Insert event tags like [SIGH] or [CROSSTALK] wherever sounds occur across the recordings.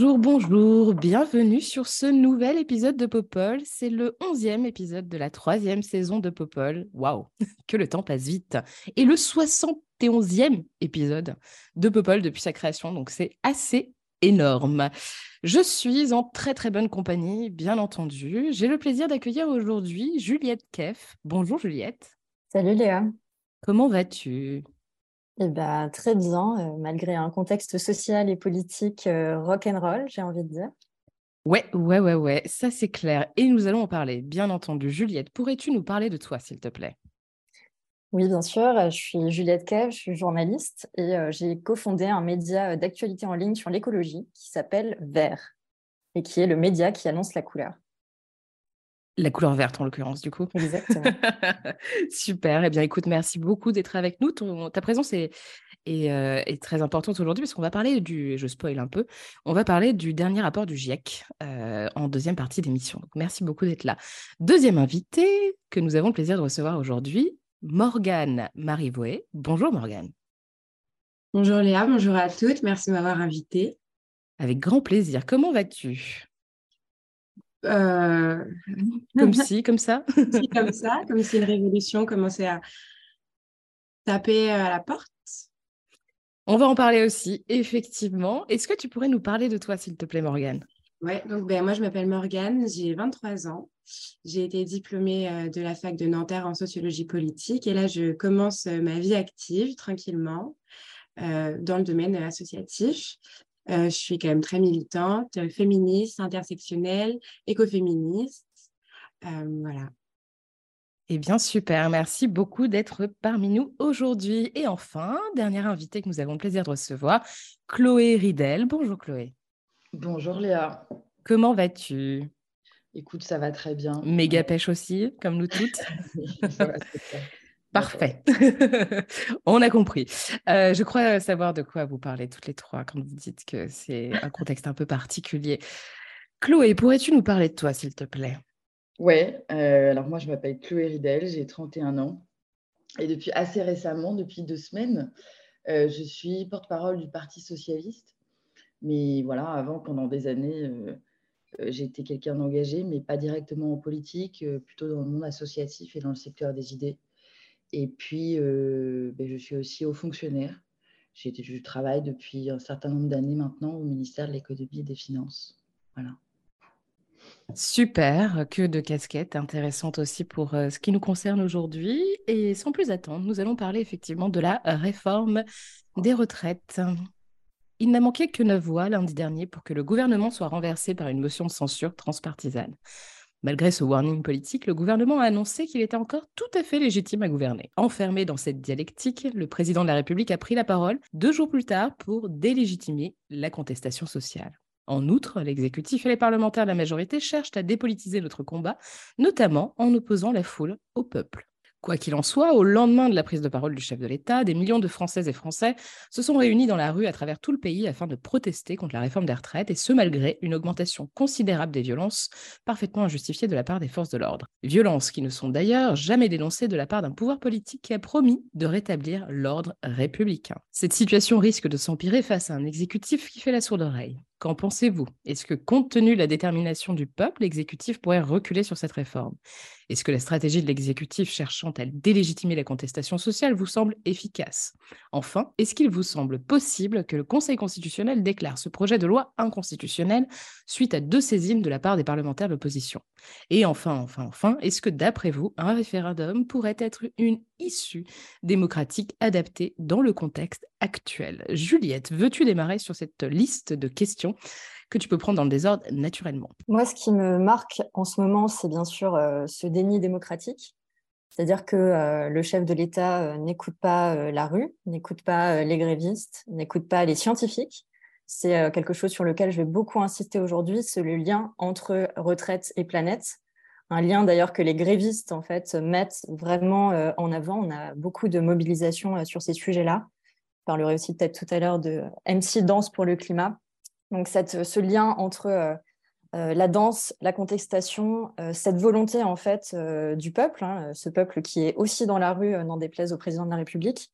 Bonjour, bonjour, bienvenue sur ce nouvel épisode de Popol. C'est le onzième épisode de la troisième saison de Popol. Waouh, [LAUGHS] que le temps passe vite. Et le 71e épisode de Popol depuis sa création, donc c'est assez énorme. Je suis en très très bonne compagnie, bien entendu. J'ai le plaisir d'accueillir aujourd'hui Juliette Keff. Bonjour Juliette, Salut Léa. comment vas-tu? Eh ben, très bien, euh, malgré un contexte social et politique euh, rock'n'roll, j'ai envie de dire. Ouais, ouais, ouais, ouais, ça c'est clair. Et nous allons en parler, bien entendu. Juliette, pourrais-tu nous parler de toi, s'il te plaît? Oui, bien sûr, euh, je suis Juliette Kev, je suis journaliste et euh, j'ai cofondé un média d'actualité en ligne sur l'écologie qui s'appelle Vert et qui est le média qui annonce la couleur. La couleur verte, en l'occurrence, du coup. Exactement. [LAUGHS] Super. Eh bien, écoute, merci beaucoup d'être avec nous. Ton- ta présence est, est, euh, est très importante aujourd'hui parce qu'on va parler du, je spoil un peu, on va parler du dernier rapport du GIEC euh, en deuxième partie d'émission. Donc, merci beaucoup d'être là. Deuxième invité que nous avons le plaisir de recevoir aujourd'hui, Morgane Marivoé. Bonjour Morgane. Bonjour Léa, bonjour à toutes, merci de m'avoir invitée. Avec grand plaisir. Comment vas-tu? Euh, Comme [LAUGHS] si, comme ça si, comme ça, comme si une révolution commençait à taper à la porte. On va en parler aussi, effectivement. Est-ce que tu pourrais nous parler de toi, s'il te plaît, Morgane? Ouais, donc ben, moi je m'appelle Morgane, j'ai 23 ans. J'ai été diplômée euh, de la fac de Nanterre en sociologie politique et là je commence euh, ma vie active tranquillement euh, dans le domaine associatif. Euh, je suis quand même très militante, euh, féministe, intersectionnelle, écoféministe. Euh, voilà. Eh bien, super. Merci beaucoup d'être parmi nous aujourd'hui. Et enfin, dernière invitée que nous avons le plaisir de recevoir, Chloé Ridel. Bonjour Chloé. Bonjour Léa. Comment vas-tu? Écoute, ça va très bien. Méga pêche aussi, comme nous toutes. [LAUGHS] Ça va. Parfait. [LAUGHS] On a compris. Euh, je crois savoir de quoi vous parlez toutes les trois quand vous dites que c'est un contexte un peu particulier. Chloé, pourrais-tu nous parler de toi, s'il te plaît? Ouais, euh, alors moi je m'appelle Chloé Ridel, j'ai 31 ans. Et depuis assez récemment, depuis deux semaines, euh, je suis porte-parole du Parti socialiste. Mais voilà, avant, pendant des années, j'ai été quelqu'un d'engagé, mais pas directement en politique, euh, plutôt dans le monde associatif et dans le secteur des idées. Et puis, euh, ben, je suis aussi haut fonctionnaire. Je travaille depuis un certain nombre d'années maintenant au ministère de l'économie et des finances. Voilà. Super, que de casquettes intéressantes aussi pour euh, ce qui nous concerne aujourd'hui. Et sans plus attendre, nous allons parler effectivement de la réforme des retraites. Il n'a manqué que neuf voix lundi dernier pour que le gouvernement soit renversé par une motion de censure transpartisane. Malgré ce warning politique, le gouvernement a annoncé qu'il était encore tout à fait légitime à gouverner. Enfermé dans cette dialectique, le président de la République a pris la parole deux jours plus tard pour délégitimer la contestation sociale. En outre, l'exécutif et les parlementaires de la majorité cherchent à dépolitiser notre combat, notamment en opposant la foule au peuple. Quoi qu'il en soit, au lendemain de la prise de parole du chef de l'État, des millions de Françaises et Français se sont réunis dans la rue à travers tout le pays afin de protester contre la réforme des retraites, et ce malgré une augmentation considérable des violences parfaitement injustifiées de la part des forces de l'ordre. Violences qui ne sont d'ailleurs jamais dénoncées de la part d'un pouvoir politique qui a promis de rétablir l'ordre républicain. Cette situation risque de s'empirer face à un exécutif qui fait la sourde oreille. Qu'en pensez-vous? Est-ce que, compte tenu de la détermination du peuple, l'exécutif pourrait reculer sur cette réforme? Est-ce que la stratégie de l'exécutif cherchant à délégitimer la contestation sociale vous semble efficace? Enfin, est-ce qu'il vous semble possible que le Conseil constitutionnel déclare ce projet de loi inconstitutionnel suite à deux saisines de la part des parlementaires de l'opposition? Et enfin, enfin, enfin, est-ce que d'après vous, un référendum pourrait être une issue démocratique adaptée dans le contexte actuel Juliette, veux-tu démarrer sur cette liste de questions que tu peux prendre dans le désordre naturellement? Moi, ce qui me marque en ce moment, c'est bien sûr euh, ce déni démocratique. C'est-à-dire que le chef de l'État n'écoute pas la rue, n'écoute pas les grévistes, n'écoute pas les scientifiques. C'est quelque chose sur lequel je vais beaucoup insister aujourd'hui, c'est le lien entre retraite et planète. Un lien d'ailleurs que les grévistes en fait mettent vraiment en avant. On a beaucoup de mobilisation sur ces sujets-là. Je parlerai aussi peut-être tout à l'heure de MC Danse pour le climat. Donc ce lien entre euh, la danse, la contestation, euh, cette volonté en fait euh, du peuple, hein, ce peuple qui est aussi dans la rue, n'en déplaise au président de la République,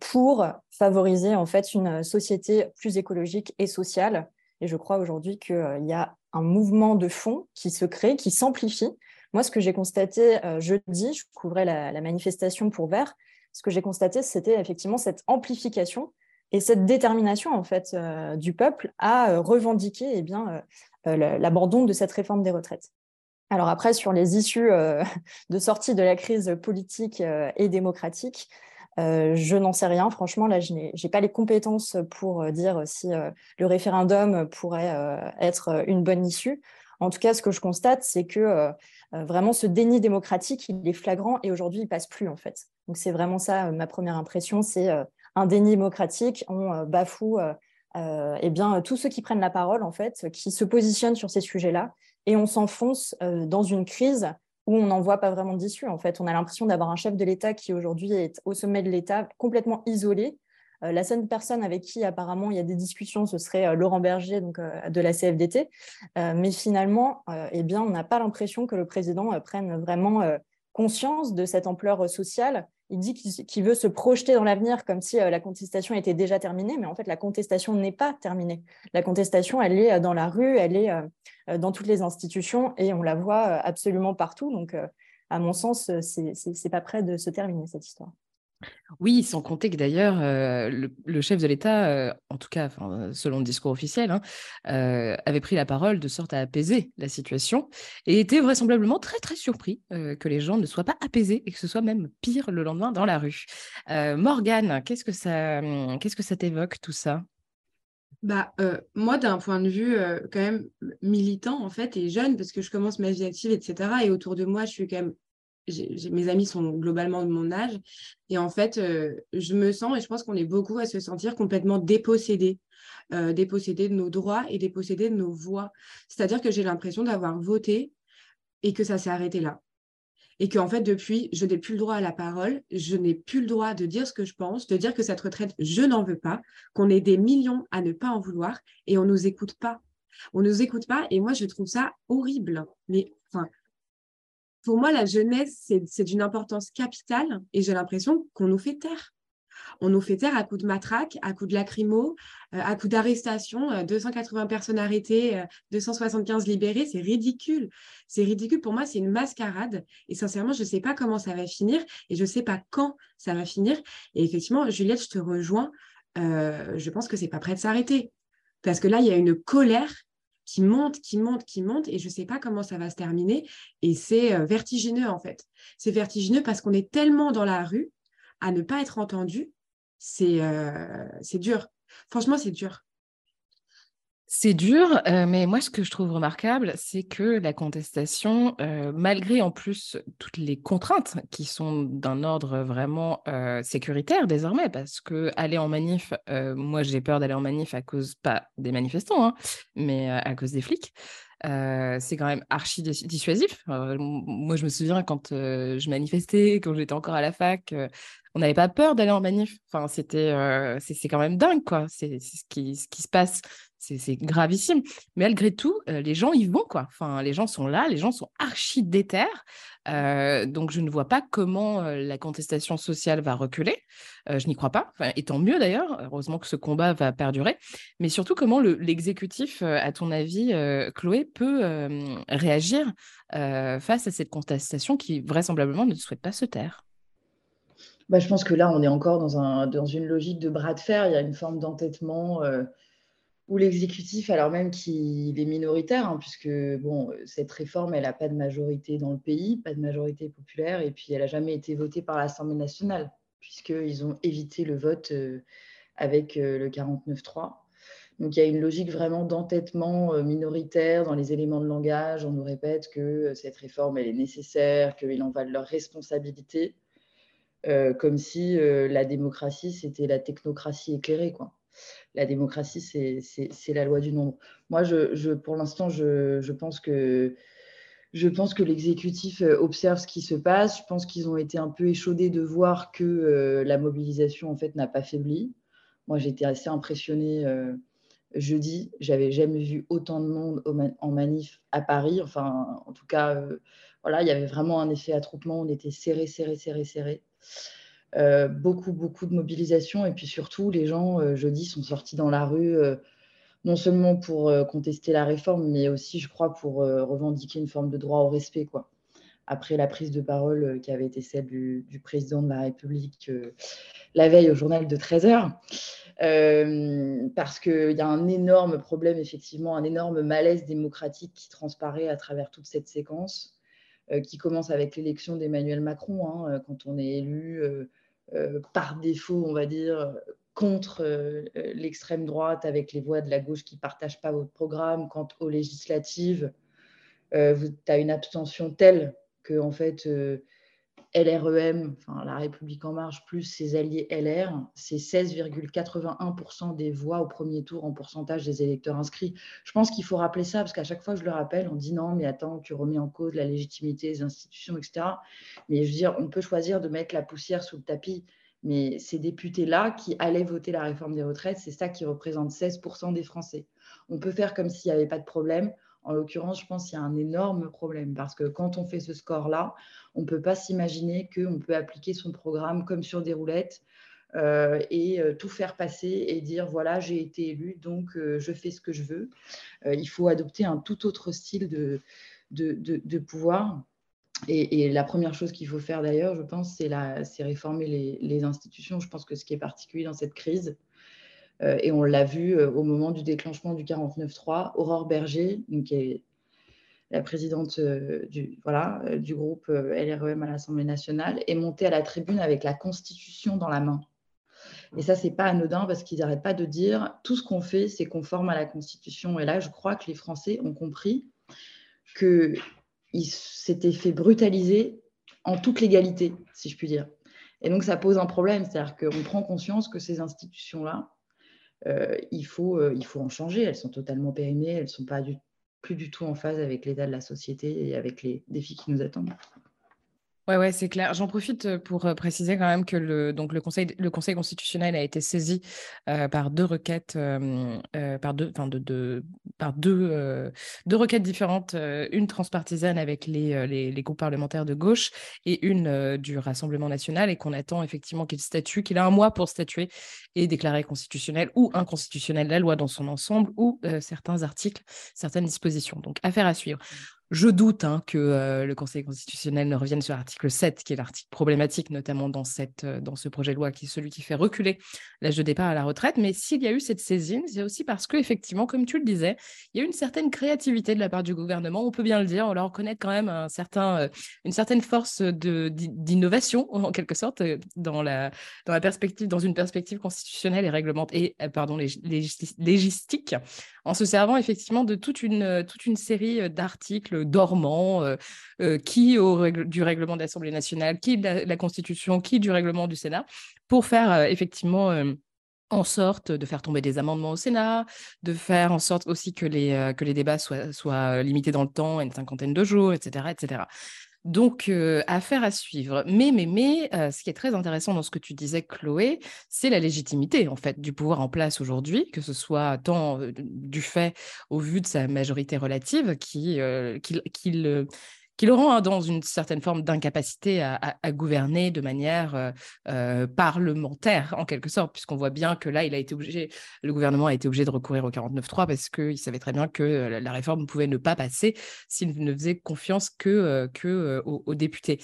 pour favoriser en fait une société plus écologique et sociale. Et je crois aujourd'hui qu'il y a un mouvement de fond qui se crée, qui s'amplifie. Moi, ce que j'ai constaté jeudi, je couvrais la, manifestation pour Vert, ce que j'ai constaté, c'était effectivement cette amplification et cette détermination en fait euh, du peuple à euh, revendiquer eh bien euh, l'abandon de cette réforme des retraites. Alors après sur les issues [LAUGHS] de sortie de la crise politique et démocratique, je n'en sais rien. Franchement, là, je n'ai pas les compétences pour dire si le référendum pourrait être une bonne issue. En tout cas, ce que je constate, c'est que vraiment ce déni démocratique, il est flagrant et aujourd'hui, il passe plus en fait. Donc c'est vraiment ça ma première impression, c'est un déni démocratique, on euh, bafoue euh, euh, eh bien, tous ceux qui prennent la parole, en fait, qui se positionnent sur ces sujets-là, et on s'enfonce dans une crise où on n'en voit pas vraiment d'issue. En fait, on a l'impression d'avoir un chef de l'État qui aujourd'hui est au sommet de l'État, complètement isolé. la seule personne avec qui apparemment il y a des discussions, ce serait Laurent Berger, donc de la CFDT. mais finalement, eh bien, on n'a pas l'impression que le président prenne vraiment conscience de cette ampleur sociale il dit qu'il veut se projeter dans l'avenir comme si euh, la contestation était déjà terminée, mais en fait, la contestation n'est pas terminée. La contestation, elle est euh, dans la rue, elle est euh, dans toutes les institutions et on la voit absolument partout. Donc, à mon sens, c'est pas prêt de se terminer cette histoire. Oui, sans compter que d'ailleurs, euh, le, chef de l'État, euh, en tout cas selon le discours officiel, hein, euh, avait pris la parole de sorte à apaiser la situation et était vraisemblablement très très surpris que les gens ne soient pas apaisés et que ce soit même pire le lendemain dans la rue. Morgane, qu'est-ce que ça, qu'est-ce que ça t'évoque tout ça? Bah, moi, d'un point de vue quand même militant, en fait, et jeune, parce que je commence ma vie active, etc. Et autour de moi, je suis quand même mes amis sont globalement de mon âge. Et en fait, euh, je me sens, et je pense qu'on est beaucoup à se sentir complètement dépossédés, euh, dépossédés de nos droits et dépossédés de nos voix. C'est-à-dire que j'ai l'impression d'avoir voté et que ça s'est arrêté là. Et qu'en fait, depuis, je n'ai plus le droit à la parole, je n'ai plus le droit de dire ce que je pense, de dire que cette retraite, je n'en veux pas, qu'on est des millions à ne pas en vouloir et on ne nous écoute pas. On ne nous écoute pas et moi, je trouve ça horrible. Mais enfin, pour moi, la jeunesse, c'est d'une importance capitale et j'ai l'impression qu'on nous fait taire. On nous fait taire à coups de matraque, à coups de lacrymo, euh, à coups d'arrestation, 280 euh, personnes arrêtées, 275 euh, libérées, c'est ridicule. C'est ridicule. Pour moi, c'est une mascarade. Et sincèrement, je ne sais pas comment ça va finir et je ne sais pas quand ça va finir. Et effectivement, Juliette, je te rejoins. je pense que c'est pas prêt de s'arrêter. Parce que là, il y a une colère qui monte, qui monte, qui monte, et je ne sais pas comment ça va se terminer. Et c'est euh, vertigineux, en fait. C'est vertigineux parce qu'on est tellement dans la rue à ne pas être entendu. C'est euh, dur. Franchement, c'est dur. C'est dur, euh, mais moi, ce que je trouve remarquable, c'est que la contestation, euh, malgré en plus toutes les contraintes qui sont d'un ordre vraiment euh, sécuritaire désormais, parce que aller en manif, moi, j'ai peur d'aller en manif à cause, pas des manifestants, hein, mais à cause des flics. c'est quand même archi dissuasif. moi, je me souviens quand je manifestais, quand j'étais encore à la fac, on n'avait pas peur d'aller en manif. Enfin, c'était, c'est quand même dingue, quoi. C'est ce qui, ce qui se passe c'est gravissime. Mais malgré tout, euh, les gens y vont, quoi. Enfin, les gens sont là, les gens sont archi déter. Euh, donc, je ne vois pas comment euh, la contestation sociale va reculer. je n'y crois pas. et tant mieux d'ailleurs. Heureusement que ce combat va perdurer. Mais surtout, comment l'exécutif, à ton avis, Chloé, peut réagir face à cette contestation qui vraisemblablement ne souhaite pas se taire? Bah, je pense que là, on est encore dans une logique de bras de fer. Il y a une forme d'entêtement ou l'exécutif, alors même qu'il est minoritaire, hein, puisque bon, cette réforme, elle n'a pas de majorité dans le pays, pas de majorité populaire, et puis elle n'a jamais été votée par l'Assemblée nationale, puisqu'ils ont évité le vote euh, avec euh, le 49-3. Donc il y a une logique vraiment d'entêtement euh, minoritaire dans les éléments de langage. On nous répète que cette réforme elle est nécessaire, qu'il en va de leur responsabilité, comme si la démocratie c'était la technocratie éclairée. Quoi. La démocratie c'est la loi du nombre. Moi, pour l'instant, je, pense que l'exécutif observe ce qui se passe. Je pense qu'ils ont été un peu échaudés de voir que la mobilisation en fait n'a pas faibli. Moi, j'étais assez impressionnée jeudi, j'avais jamais vu autant de monde en manif à Paris. Enfin, en tout cas, euh, voilà, il y avait vraiment un effet attroupement. On était serré, serré, serré, serré. Euh, beaucoup, beaucoup de mobilisation. Et puis surtout, les gens, euh, jeudi, sont sortis dans la rue, non seulement pour contester la réforme, mais aussi, je crois, pour revendiquer une forme de droit au respect. Quoi. Après la prise de parole qui avait été celle du, président de la République la veille au journal de 13 heures. Euh, parce qu'il y a un énorme problème, effectivement, un énorme malaise démocratique qui transparaît à travers toute cette séquence, euh, qui commence avec l'élection d'Emmanuel Macron, hein, euh, quand on est élu par défaut, on va dire, contre l'extrême droite, avec les voix de la gauche qui ne partagent pas votre programme, quant aux législatives, tu as une abstention telle que, en fait, LREM, enfin la République en marche, plus ses alliés LR, c'est 16,81% des voix au premier tour en pourcentage des électeurs inscrits. Je pense qu'il faut rappeler ça, parce qu'à chaque fois je le rappelle, on dit non, mais attends, tu remets en cause la légitimité des institutions, etc. Mais je veux dire, on peut choisir de mettre la poussière sous le tapis, mais ces députés-là qui allaient voter la réforme des retraites, c'est ça qui représente 16% des Français. On peut faire comme s'il n'y avait pas de problème. En l'occurrence, je pense qu'il y a un énorme problème parce que quand on fait ce score-là, on ne peut pas s'imaginer qu'on peut appliquer son programme comme sur des roulettes euh, et euh, tout faire passer et dire voilà, j'ai été élu, donc euh, je fais ce que je veux. il faut adopter un tout autre style de, de, pouvoir. Et, la première chose qu'il faut faire d'ailleurs, je pense, c'est réformer les, institutions. Je pense que ce qui est particulier dans cette crise, et on l'a vu euh, au moment du déclenchement du 49-3. Aurore Berger, qui est la présidente euh, du, voilà, du groupe LREM à l'Assemblée nationale, est montée à la tribune avec la Constitution dans la main. Et ça, c'est pas anodin parce qu'ils n'arrêtent pas de dire tout ce qu'on fait, c'est conforme à la Constitution. Et là, je crois que les Français ont compris qu'ils s'étaient fait brutaliser en toute légalité, si je puis dire. Et donc, ça pose un problème, c'est-à-dire qu'on prend conscience que ces institutions-là, euh, il, faut, euh, il faut en changer. Elles sont totalement périmées, elles ne sont pas plus du tout en phase avec l'état de la société et avec les défis qui nous attendent. Ouais, ouais, c'est clair. J'en profite pour préciser quand même que le, donc le, conseil, le Conseil constitutionnel a été saisi par deux requêtes, par, deux, de, par deux, deux requêtes différentes, une transpartisane avec les, les, les, groupes parlementaires de gauche et une du Rassemblement national, et qu'on attend effectivement qu'il statue, qu'il a un mois pour statuer et déclarer constitutionnel ou inconstitutionnel la loi dans son ensemble ou certains articles, certaines dispositions. Donc, affaire à suivre. Je doute hein, que euh, le Conseil constitutionnel ne revienne sur l'article 7, qui est l'article problématique, notamment dans, cette, euh, dans ce projet de loi, qui est celui qui fait reculer l'âge de départ à la retraite. Mais s'il y a eu cette saisine, c'est aussi parce qu'effectivement, comme tu le disais, il y a eu une certaine créativité de la part du gouvernement. On peut bien le dire, on leur reconnaît quand même un certain, euh, une certaine force d'innovation, en quelque sorte, dans, la, dans, la perspective, dans une perspective constitutionnelle et réglementaire, et, pardon, légistique, en se servant effectivement de toute une, toute une série d'articles dormant, euh, euh, qui du règlement de l'Assemblée nationale, qui de la, Constitution, qui du règlement du Sénat, pour faire euh, effectivement en sorte de faire tomber des amendements au Sénat, de faire en sorte aussi que les, débats soient, limités dans le temps, une cinquantaine de jours, etc. Donc, affaire à suivre. Mais, mais, mais, ce qui est très intéressant dans ce que tu disais, Chloé, c'est la légitimité, en fait, du pouvoir en place aujourd'hui, que ce soit tant du fait, au vu de sa majorité relative, qu'il qui le rend hein, dans une certaine forme d'incapacité à, gouverner de manière euh, euh, parlementaire, en quelque sorte, puisqu'on voit bien que là, il a été obligé, le gouvernement a été obligé de recourir au 49.3 parce qu'il savait très bien que euh, la réforme pouvait ne pas passer s'il ne faisait confiance que, que aux, députés.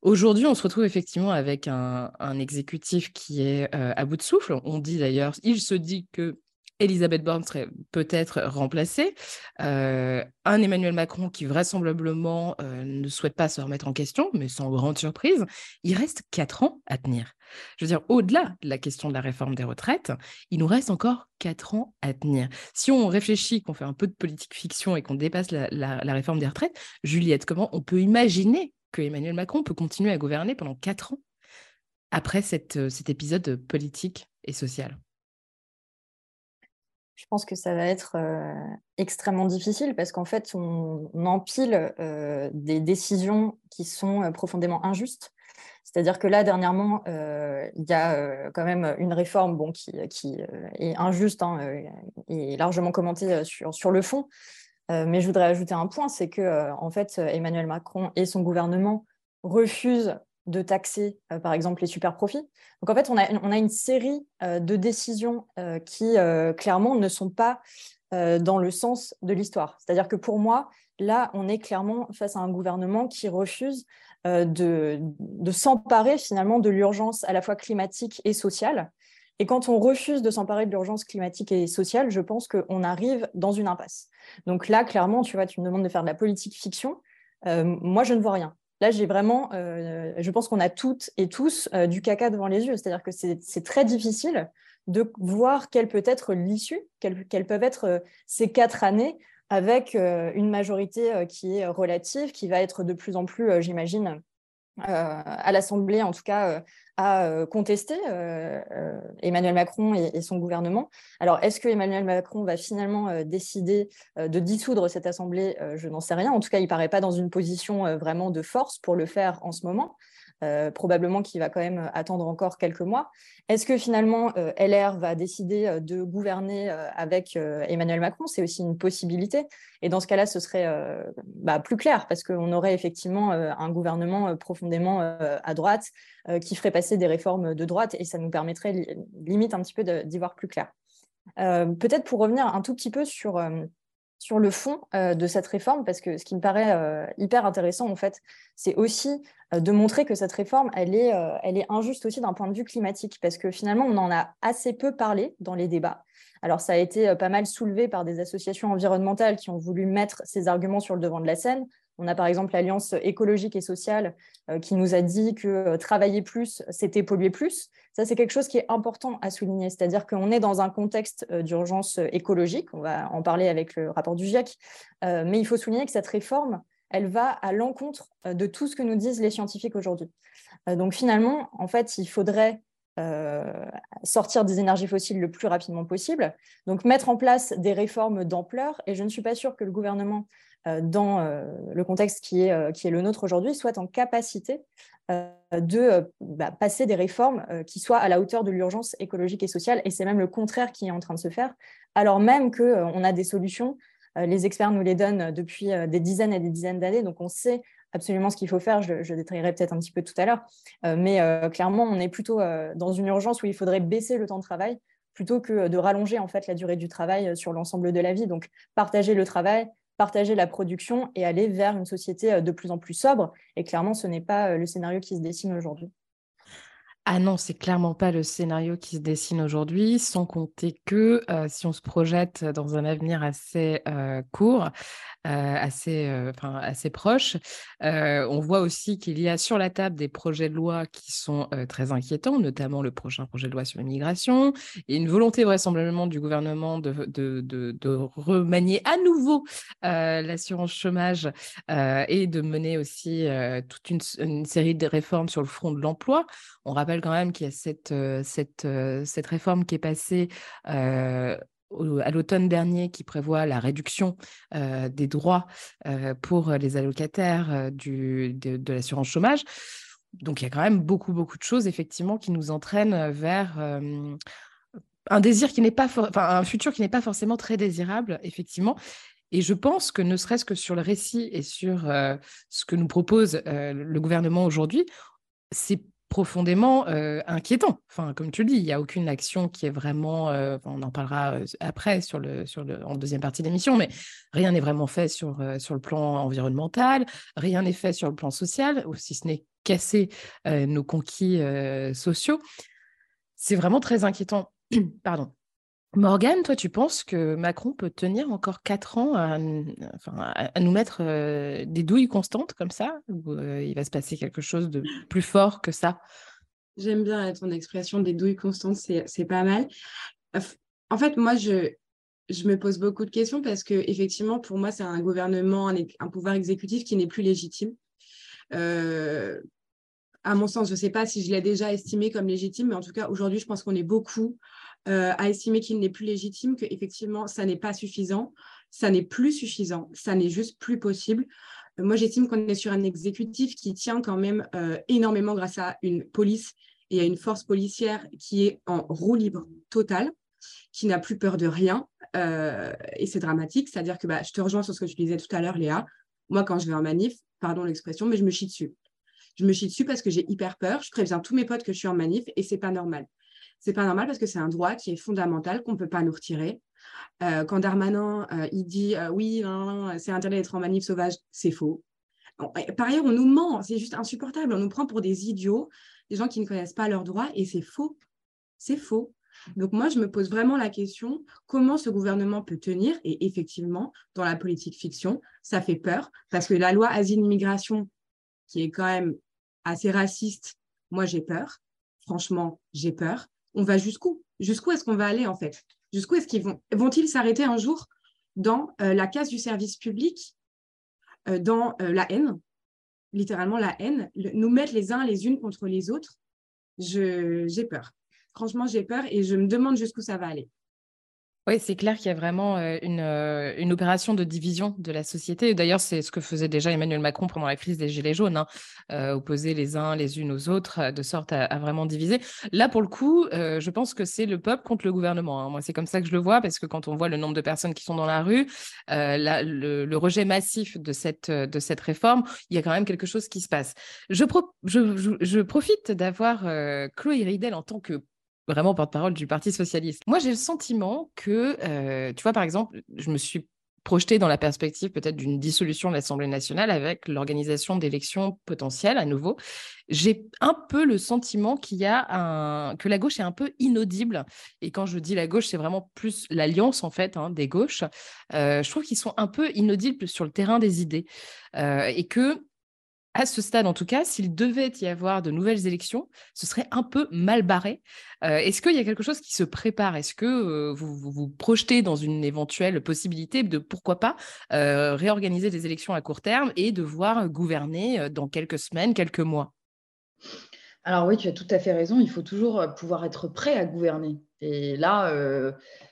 Aujourd'hui, on se retrouve effectivement avec un, exécutif qui est à bout de souffle. On dit d'ailleurs, il se dit que Elisabeth Borne serait peut-être remplacée. Euh, un Emmanuel Macron qui vraisemblablement euh, ne souhaite pas se remettre en question, mais sans grande surprise. Il reste quatre ans à tenir. Je veux dire, au-delà de la question de la réforme des retraites, il nous reste encore quatre ans à tenir. Si on réfléchit, qu'on fait un peu de politique fiction et qu'on dépasse la, réforme des retraites, Juliette, comment on peut imaginer que Emmanuel Macron peut continuer à gouverner pendant quatre ans après cette, cet épisode politique et social? Je pense que ça va être euh, extrêmement difficile parce qu'en fait, on, empile euh, des décisions qui sont euh, profondément injustes. C'est-à-dire que là, dernièrement, il y a quand même une réforme bon, qui, est injuste hein, et largement commentée sur, sur le fond. mais je voudrais ajouter un point, c'est que en fait, Emmanuel Macron et son gouvernement refusent de taxer, euh, par exemple, les super profits. Donc, en fait, on a, une série euh, de décisions euh, qui, clairement, ne sont pas dans le sens de l'histoire. C'est-à-dire que pour moi, là, on est clairement face à un gouvernement qui refuse de, de s'emparer, finalement, de l'urgence à la fois climatique et sociale. Et quand on refuse de s'emparer de l'urgence climatique et sociale, je pense qu'on arrive dans une impasse. Donc là, clairement, tu vois, tu me demandes de faire de la politique fiction. moi, je ne vois rien. Là, j'ai vraiment, euh, je pense qu'on a toutes et tous euh, du caca devant les yeux. C'est-à-dire que c'est très difficile de voir quelle peut être l'issue, quelles, peuvent être euh, ces quatre années avec une majorité qui est relative, qui va être de plus en plus, j'imagine, à l'Assemblée, en tout cas, à euh, contester euh, euh, Emmanuel Macron et, son gouvernement. Alors, est-ce que Emmanuel Macron va finalement décider de dissoudre cette Assemblée? Je n'en sais rien. En tout cas, il ne paraît pas dans une position vraiment de force pour le faire en ce moment. Euh, probablement qu'il va quand même attendre encore quelques mois. Est-ce que finalement euh, LR va décider euh, de gouverner avec Emmanuel Macron? C'est aussi une possibilité. Et dans ce cas-là, ce serait bah, plus clair parce qu'on aurait effectivement un gouvernement profondément à droite qui ferait passer des réformes de droite et ça nous permettrait limite un petit peu d'y voir plus clair. Peut-être pour revenir un tout petit peu sur sur le fond de cette réforme, parce que ce qui me paraît hyper intéressant, en fait, c'est aussi euh, de montrer que cette réforme, elle est, euh, elle est injuste aussi d'un point de vue climatique, parce que finalement, on en a assez peu parlé dans les débats. Alors, ça a été euh, pas mal soulevé par des associations environnementales qui ont voulu mettre ces arguments sur le devant de la scène. On a par exemple l'Alliance écologique et sociale qui nous a dit que travailler plus, c'était polluer plus. Ça, c'est quelque chose qui est important à souligner. C'est-à-dire qu'on est dans un contexte d'urgence écologique. On va en parler avec le rapport du GIEC. mais il faut souligner que cette réforme, elle va à l'encontre euh, de tout ce que nous disent les scientifiques aujourd'hui. Euh, donc finalement, en fait, il faudrait euh, sortir des énergies fossiles le plus rapidement possible, donc mettre en place des réformes d'ampleur, et je ne suis pas sûre que le gouvernement, dans le contexte qui est, qui est le nôtre aujourd'hui, soit en capacité de bah, passer des réformes qui soient à la hauteur de l'urgence écologique et sociale, et c'est même le contraire qui est en train de se faire, alors même qu'on a des solutions euh, les experts nous les donnent depuis euh, des dizaines et des dizaines d'années, donc on sait absolument ce qu'il faut faire. Je, détaillerai peut-être un petit peu tout à l'heure, euh, mais clairement, on est plutôt dans une urgence où il faudrait baisser le temps de travail plutôt que de rallonger en fait la durée du travail sur l'ensemble de la vie. Donc, partager le travail, partager la production et aller vers une société de plus en plus sobre. Et clairement, ce n'est pas le scénario qui se dessine aujourd'hui. Ah non, c'est clairement pas le scénario qui se dessine aujourd'hui, sans compter que si on se projette dans un avenir assez court, assez, assez proche, on voit aussi qu'il y a sur la table des projets de loi qui sont très inquiétants, notamment le prochain projet de loi sur l'immigration, et une volonté vraisemblablement du gouvernement de, de, de, remanier à nouveau l'assurance chômage et de mener aussi toute une, une série de réformes sur le front de l'emploi. On rappelle quand même qu'il y a cette, euh, cette, euh, cette réforme qui est passée euh, à l'automne dernier qui prévoit la réduction des droits pour les allocataires du, de, l'assurance chômage. Donc il y a quand même beaucoup, beaucoup de choses effectivement qui nous entraînent vers un désir qui n'est pas, enfin un futur qui n'est pas forcément très désirable, effectivement. Et je pense que ne serait-ce que sur le récit et sur ce que nous propose le gouvernement aujourd'hui, c'est profondément euh, inquiétant. Enfin, comme tu le dis, il n'y a aucune action qui est vraiment, euh, on en parlera euh, après sur le, en deuxième partie de l'émission, mais rien n'est vraiment fait sur, sur le plan environnemental, rien n'est fait sur le plan social, ou si ce n'est casser nos conquis sociaux. C'est vraiment très inquiétant. [CLEARS THROAT] Pardon. Morgane, toi, tu penses que Macron peut tenir encore quatre ans à, nous mettre euh, des douilles constantes comme ça? Ou euh, il va se passer quelque chose de plus fort que ça? J'aime bien ton expression des douilles constantes, c'est pas mal. En fait, moi, je, me pose beaucoup de questions parce que effectivement, pour moi, c'est un gouvernement, un, pouvoir exécutif qui n'est plus légitime. Euh, à mon sens, je ne sais pas si je l'ai déjà estimé comme légitime, mais en tout cas, aujourd'hui, je pense qu'on est beaucoup euh, à estimer qu'il n'est plus légitime, qu'effectivement, ça n'est pas suffisant, ça n'est plus suffisant, ça n'est juste plus possible. Euh, moi, j'estime qu'on est sur un exécutif qui tient quand même euh, énormément grâce à une police et à une force policière qui est en roue libre totale, qui n'a plus peur de rien. et c'est dramatique, c'est-à-dire que bah, je te rejoins sur ce que tu disais tout à l'heure, Léa. Moi, quand je vais en manif, pardon l'expression, mais je me chie dessus. Je me chie dessus parce que j'ai hyper peur. Je préviens tous mes potes que je suis en manif et c'est pas normal. C'est pas normal parce que c'est un droit qui est fondamental qu'on ne peut pas nous retirer. Euh, quand Darmanin euh, il dit euh, oui, c'est interdit d'être en manif sauvage, c'est faux. par ailleurs, on nous ment, c'est juste insupportable. On nous prend pour des idiots, des gens qui ne connaissent pas leurs droits, et c'est faux. C'est faux. Donc moi, je me pose vraiment la question, comment ce gouvernement peut tenir? Et effectivement, dans la politique fiction, ça fait peur, parce que la loi asile-immigration, qui est quand même assez raciste, moi j'ai peur. Franchement, j'ai peur on va jusqu'où? Jusqu'où est-ce qu'on va aller en fait? Jusqu'où est-ce qu'ils vont Vont-ils s'arrêter un jour dans euh, la case du service public, euh, dans euh, la haine, littéralement la haine, nous mettre les uns les unes contre les autres J'ai peur. Franchement, j'ai peur et je me demande jusqu'où ça va aller. Oui, c'est clair qu'il y a vraiment une, une, opération de division de la société. D'ailleurs, c'est ce que faisait déjà Emmanuel Macron pendant la crise des Gilets jaunes, hein, opposer les uns les unes aux autres, de sorte à, vraiment diviser. Là, pour le coup, je pense que c'est le peuple contre le gouvernement. Hein. Moi, c'est comme ça que je le vois, parce que quand on voit le nombre de personnes qui sont dans la rue, le, rejet massif de cette, de cette réforme, il y a quand même quelque chose qui se passe. Je, je, je profite d'avoir Chloé Ridel en tant que vraiment porte-parole du Parti socialiste. Moi, j'ai le sentiment que, euh, tu vois, par exemple, je me suis projetée dans la perspective peut-être d'une dissolution de l'Assemblée nationale avec l'organisation d'élections potentielles à nouveau. J'ai un peu le sentiment qu'il y a un que la gauche est un peu inaudible. Et quand je dis la gauche, c'est vraiment plus l'alliance en fait hein, des gauches. Euh, je trouve qu'ils sont un peu inaudibles sur le terrain des idées euh, et que à ce stade, en tout cas, s'il devait y avoir de nouvelles élections, ce serait un peu mal barré. Euh, est-ce qu'il y a quelque chose qui se prépare? Est-ce que euh, vous, vous, projetez dans une éventuelle possibilité de, pourquoi pas, euh, réorganiser des élections à court terme et de voir gouverner dans quelques semaines, quelques mois? Alors oui, tu as tout à fait raison. Il faut toujours pouvoir être prêt à gouverner. Et là,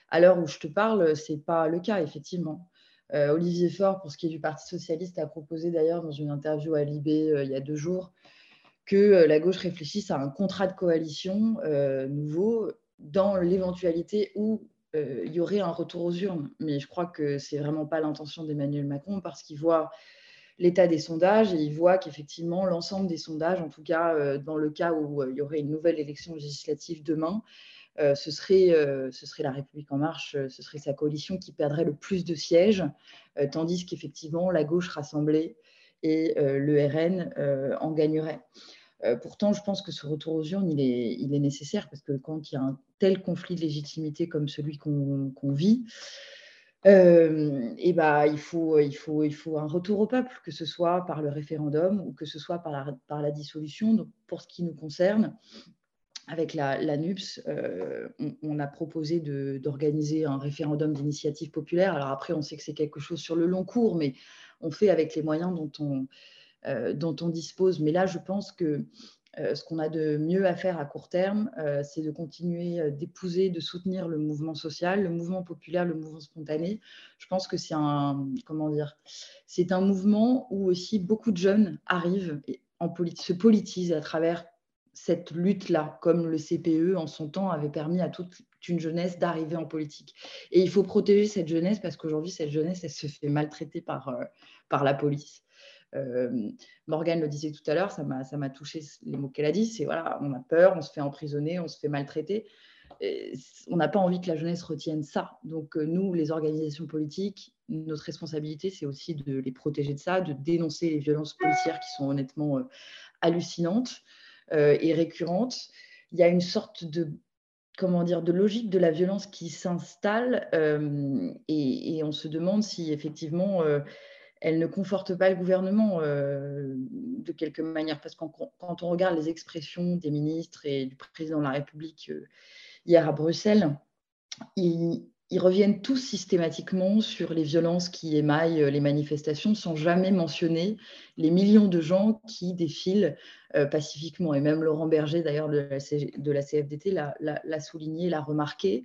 à l'heure où je te parle, ce n'est pas le cas, effectivement. Euh, Olivier Faure, pour ce qui est du Parti socialiste, a proposé d'ailleurs dans une interview à Libé euh, il y a deux jours que euh, la gauche réfléchisse à un contrat de coalition nouveau dans l'éventualité où il y aurait un retour aux urnes. Mais je crois que ce n'est vraiment pas l'intention d'Emmanuel Macron parce qu'il voit l'état des sondages et il voit qu'effectivement l'ensemble des sondages, en tout cas dans le cas où il y aurait une nouvelle élection législative demain, ce, serait, euh, ce serait la République en marche, euh, ce serait sa coalition qui perdrait le plus de sièges, tandis qu'effectivement la gauche rassemblée et le RN en gagnerait. pourtant, je pense que ce retour aux urnes, il est, il est, nécessaire parce que quand il y a un tel conflit de légitimité comme celui qu'on vit, et bah, il, faut, il, faut, il faut un retour au peuple, que ce soit par le référendum ou que ce soit par la, par la dissolution. Donc, pour ce qui nous concerne, avec la, NUPS, euh, on, a proposé d'organiser un référendum d'initiative populaire. Alors après, on sait que c'est quelque chose sur le long cours, mais on fait avec les moyens dont on, euh, dont on dispose. Mais là, je pense que euh, ce qu'on a de mieux à faire à court terme, c'est de continuer d'épouser, de soutenir le mouvement social, le mouvement populaire, le mouvement spontané. Je pense que c'est un, comment dire, c'est un mouvement où aussi beaucoup de jeunes arrivent et en se politisent à travers cette lutte-là, comme le CPE en son temps avait permis à toute une jeunesse d'arriver en politique. Et il faut protéger cette jeunesse parce qu'aujourd'hui, cette jeunesse, elle se fait maltraiter par, euh, par la police. Euh, Morgane le disait tout à l'heure, ça m'a touché les mots qu'elle a dit, c'est voilà, on a peur, on se fait emprisonner, on se fait maltraiter. on n'a pas envie que la jeunesse retienne ça. Donc euh, nous, les organisations politiques, notre responsabilité, c'est aussi de les protéger de ça, de dénoncer les violences policières qui sont honnêtement hallucinantes. Euh, et récurrente, il y a une sorte de comment dire, de logique de la violence qui s'installe et, et, on se demande si effectivement elle ne conforte pas le gouvernement de quelque manière. Parce que quand on regarde les expressions des ministres et du président de la République hier à Bruxelles, ils, ils reviennent tous systématiquement sur les violences qui émaillent les manifestations sans jamais mentionner les millions de gens qui défilent euh, pacifiquement. Et même Laurent Berger, d'ailleurs, de, la CFDT, l'a souligné, l'a remarqué.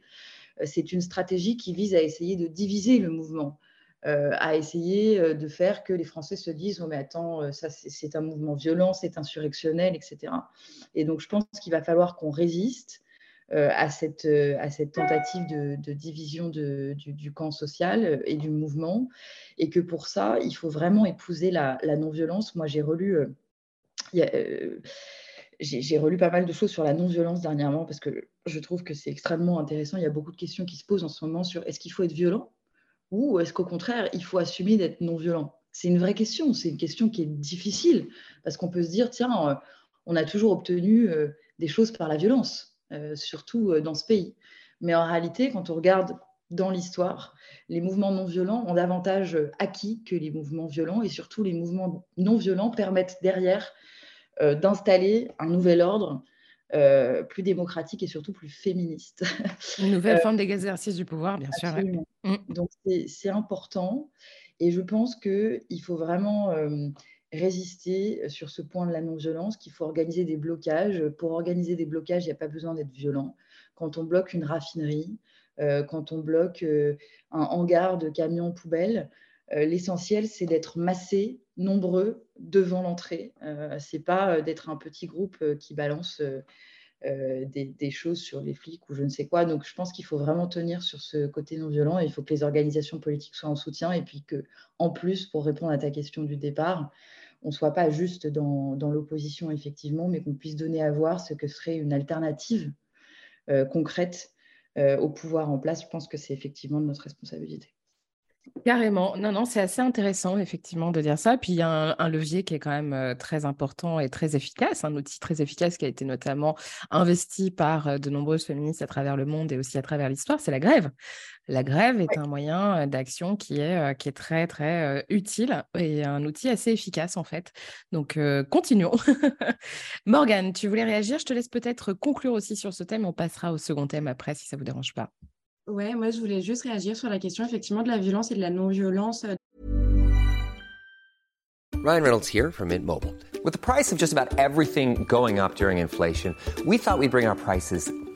Euh, c'est une stratégie qui vise à essayer de diviser le mouvement. Euh, à essayer de faire que les Français se disent oh mais attends ça c'est un mouvement violent c'est insurrectionnel etc et donc je pense qu'il va falloir qu'on résiste euh, à, cette, euh, à cette tentative de, division du, camp social euh, et du mouvement, et que pour ça, il faut vraiment épouser la, non-violence. Moi, j'ai relu, j'ai relu pas mal de choses sur la non-violence dernièrement, parce que je trouve que c'est extrêmement intéressant. Il y a beaucoup de questions qui se posent en ce moment sur est-ce qu'il faut être violent ou est-ce qu'au contraire, il faut assumer d'être non-violent? C'est une vraie question, c'est une question qui est difficile, parce qu'on peut se dire, tiens, on a toujours obtenu des choses par la violence. Euh, surtout euh, dans ce pays. Mais en réalité, quand on regarde dans l'histoire, les mouvements non violents ont davantage euh, acquis que les mouvements violents et surtout les mouvements non violents permettent derrière d'installer un nouvel ordre plus démocratique et surtout plus féministe. [LAUGHS] Une nouvelle forme d'exercice du pouvoir, bien sûr. Mm. Donc c'est important et je pense qu'il faut vraiment résister sur ce point de la non-violence, qu'il faut organiser des blocages. Pour organiser des blocages, il n'y a pas besoin d'être violent. Quand on bloque une raffinerie, euh, quand on bloque euh, un hangar de camions poubelles, euh, l'essentiel, c'est d'être massé, nombreux, devant l'entrée. Ce n'est pas d'être un petit groupe qui balance des, des, choses sur les flics ou je ne sais quoi. Donc, je pense qu'il faut vraiment tenir sur ce côté non violent. Il faut que les organisations politiques soient en soutien et puis que, en plus, pour répondre à ta question du départ, on ne soit pas juste dans, l'opposition, effectivement, mais qu'on puisse donner à voir ce que serait une alternative euh, concrète euh, au pouvoir en place. Je pense que c'est effectivement de notre responsabilité. Carrément. Non, non, c'est assez intéressant, effectivement, de dire ça. Puis il y a un, levier qui est quand même euh, très important et très efficace, un outil très efficace qui a été notamment investi par euh, de nombreuses féministes à travers le monde et aussi à travers l'histoire, c'est la grève. La grève est un moyen euh, d'action qui est, qui est très, très utile et un outil assez efficace, en fait. Donc, continuons. [LAUGHS] Morgane, tu voulais réagir? Je te laisse peut-être conclure aussi sur ce thème. On passera au second thème après, si ça ne vous dérange pas. Ouais, moi je voulais juste réagir sur la question effectivement de la violence et de la non-violence. Euh. Ryan Reynolds here from Mint Mobile. With the price of just about everything going up during inflation, we thought we'd bring our prices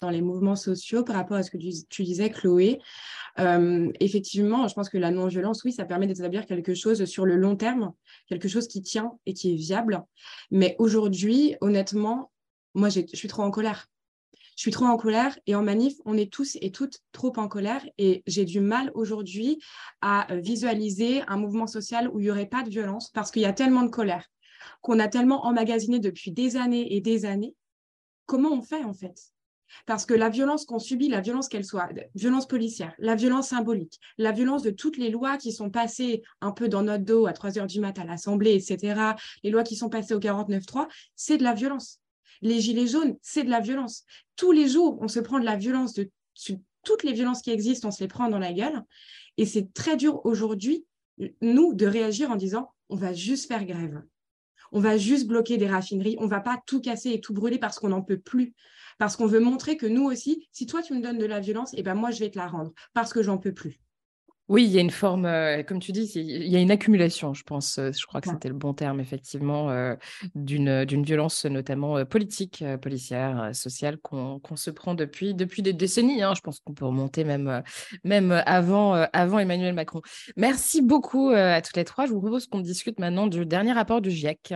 Dans les mouvements sociaux par rapport à ce que tu disais Chloé, euh, effectivement, je pense que la non-violence, oui, ça permet d'établir quelque chose sur le long terme, quelque chose qui tient et qui est viable. Mais aujourd'hui, honnêtement, moi, je suis trop en colère. Je suis trop en colère et en manif, on est tous et toutes trop en colère et j'ai du mal aujourd'hui à visualiser un mouvement social où il n'y aurait pas de violence parce qu'il y a tellement de colère, qu'on a tellement emmagasiné depuis des années et des années. Comment on fait en fait? Parce que la violence qu'on subit, la violence qu'elle soit, violence policière, la violence symbolique, la violence de toutes les lois qui sont passées un peu dans notre dos à 3 heures du mat à l'Assemblée, etc., les lois qui sont passées au 49.3, c'est de la violence. Les gilets jaunes, c'est de la violence. Tous les jours, on se prend de la violence, de toutes les violences qui existent, on se les prend dans la gueule. Et c'est très dur aujourd'hui, nous, de réagir en disant, on va juste faire grève. On va juste bloquer des raffineries. On va pas tout casser et tout brûler parce qu'on n'en peut plus parce qu'on veut montrer que nous aussi, si toi tu me donnes de la violence, eh ben moi je vais te la rendre parce que j'en peux plus. Oui, il y a une forme, euh, comme tu dis, il y a une accumulation, je pense, euh, je crois que c'était le bon terme, effectivement, euh, d'une, violence notamment politique, policière, sociale, qu'on, se prend depuis, depuis des décennies. Hein. Je pense qu'on peut remonter même, même avant, avant Emmanuel Macron. Merci beaucoup à toutes les trois. Je vous propose qu'on discute maintenant du dernier rapport du GIEC.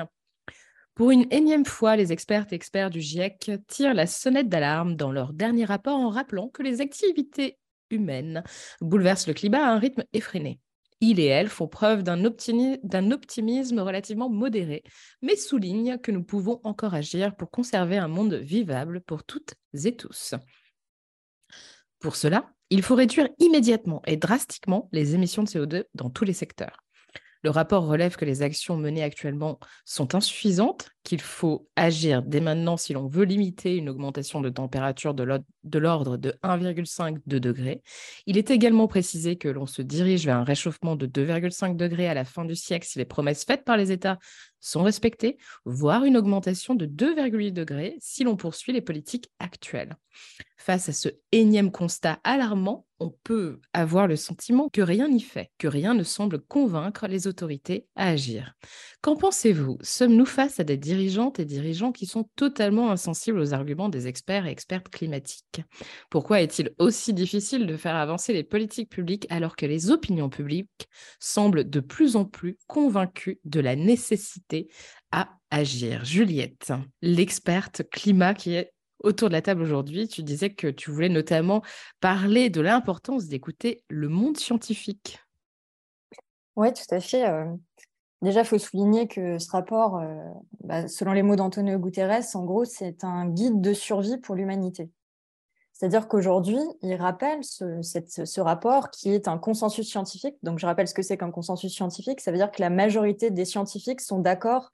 Pour une énième fois, les expertes et experts du GIEC tirent la sonnette d'alarme dans leur dernier rapport en rappelant que les activités humaine bouleverse le climat à un rythme effréné. Il et elle font preuve d'un optimisme relativement modéré, mais soulignent que nous pouvons encore agir pour conserver un monde vivable pour toutes et tous. Pour cela, il faut réduire immédiatement et drastiquement les émissions de CO2 dans tous les secteurs. Le rapport relève que les actions menées actuellement sont insuffisantes, qu'il faut agir dès maintenant si l'on veut limiter une augmentation de température de l'ordre de 1,5 degrés. Il est également précisé que l'on se dirige vers un réchauffement de 2,5 degrés à la fin du siècle si les promesses faites par les États sont respectées, voire une augmentation de 2,8 degrés si l'on poursuit les politiques actuelles. Face à ce énième constat alarmant, on peut avoir le sentiment que rien n'y fait, que rien ne semble convaincre les autorités à agir. Qu'en pensez-vous? Sommes-nous face à des dirigeantes et dirigeants qui sont totalement insensibles aux arguments des experts et expertes climatiques? Pourquoi est-il aussi difficile de faire avancer les politiques publiques alors que les opinions publiques semblent de plus en plus convaincues de la nécessité à agir? Juliette, l'experte climat qui est autour de la table aujourd'hui, tu disais que tu voulais notamment parler de l'importance d'écouter le monde scientifique. Oui, tout à fait. Euh, déjà, il faut souligner que ce rapport, euh, bah, selon les mots d'Antonio Guterres, en gros, c'est un guide de survie pour l'humanité. C'est-à-dire qu'aujourd'hui, il rappelle ce, ce, rapport qui est un consensus scientifique. Donc, je rappelle ce que c'est qu'un consensus scientifique. Ça veut dire que la majorité des scientifiques sont d'accord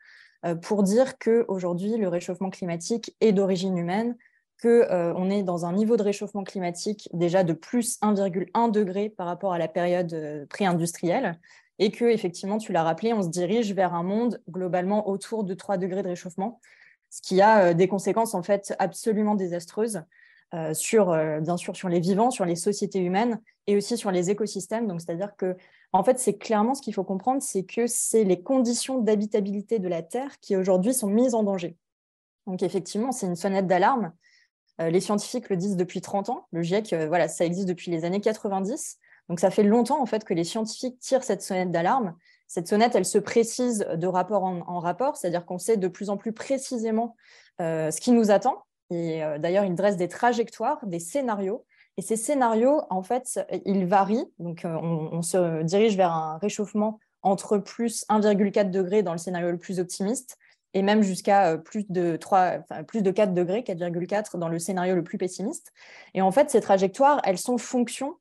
pour dire qu'aujourd'hui, le réchauffement climatique est d'origine humaine, qu'on euh, est dans un niveau de réchauffement climatique déjà de plus 1,1 degré par rapport à la période euh, pré-industrielle, et que, effectivement, tu l'as rappelé, on se dirige vers un monde globalement autour de 3 degrés de réchauffement, ce qui a des conséquences en fait absolument désastreuses sur, bien sûr, sur les vivants, sur les sociétés humaines et aussi sur les écosystèmes. Donc, c'est-à-dire que en fait, c'est clairement ce qu'il faut comprendre, c'est que c'est les conditions d'habitabilité de la Terre qui aujourd'hui sont mises en danger. Donc effectivement, c'est une sonnette d'alarme. Euh, les scientifiques le disent depuis 30 ans. Le GIEC, euh, voilà, ça existe depuis les années 90. Donc ça fait longtemps en fait que les scientifiques tirent cette sonnette d'alarme. Cette sonnette, elle se précise de rapport en, rapport, c'est-à-dire qu'on sait de plus en plus précisément euh, ce qui nous attend. Et d'ailleurs, ils dressent des trajectoires, des scénarios et ces scénarios, en fait, ils varient. Donc, euh, on, se dirige vers un réchauffement entre plus 1,4 degré dans le scénario le plus optimiste et même jusqu'à euh, plus de 3, plus de 4 degrés, 4,4 dans le scénario le plus pessimiste. Et en fait, ces trajectoires, elles sont fonction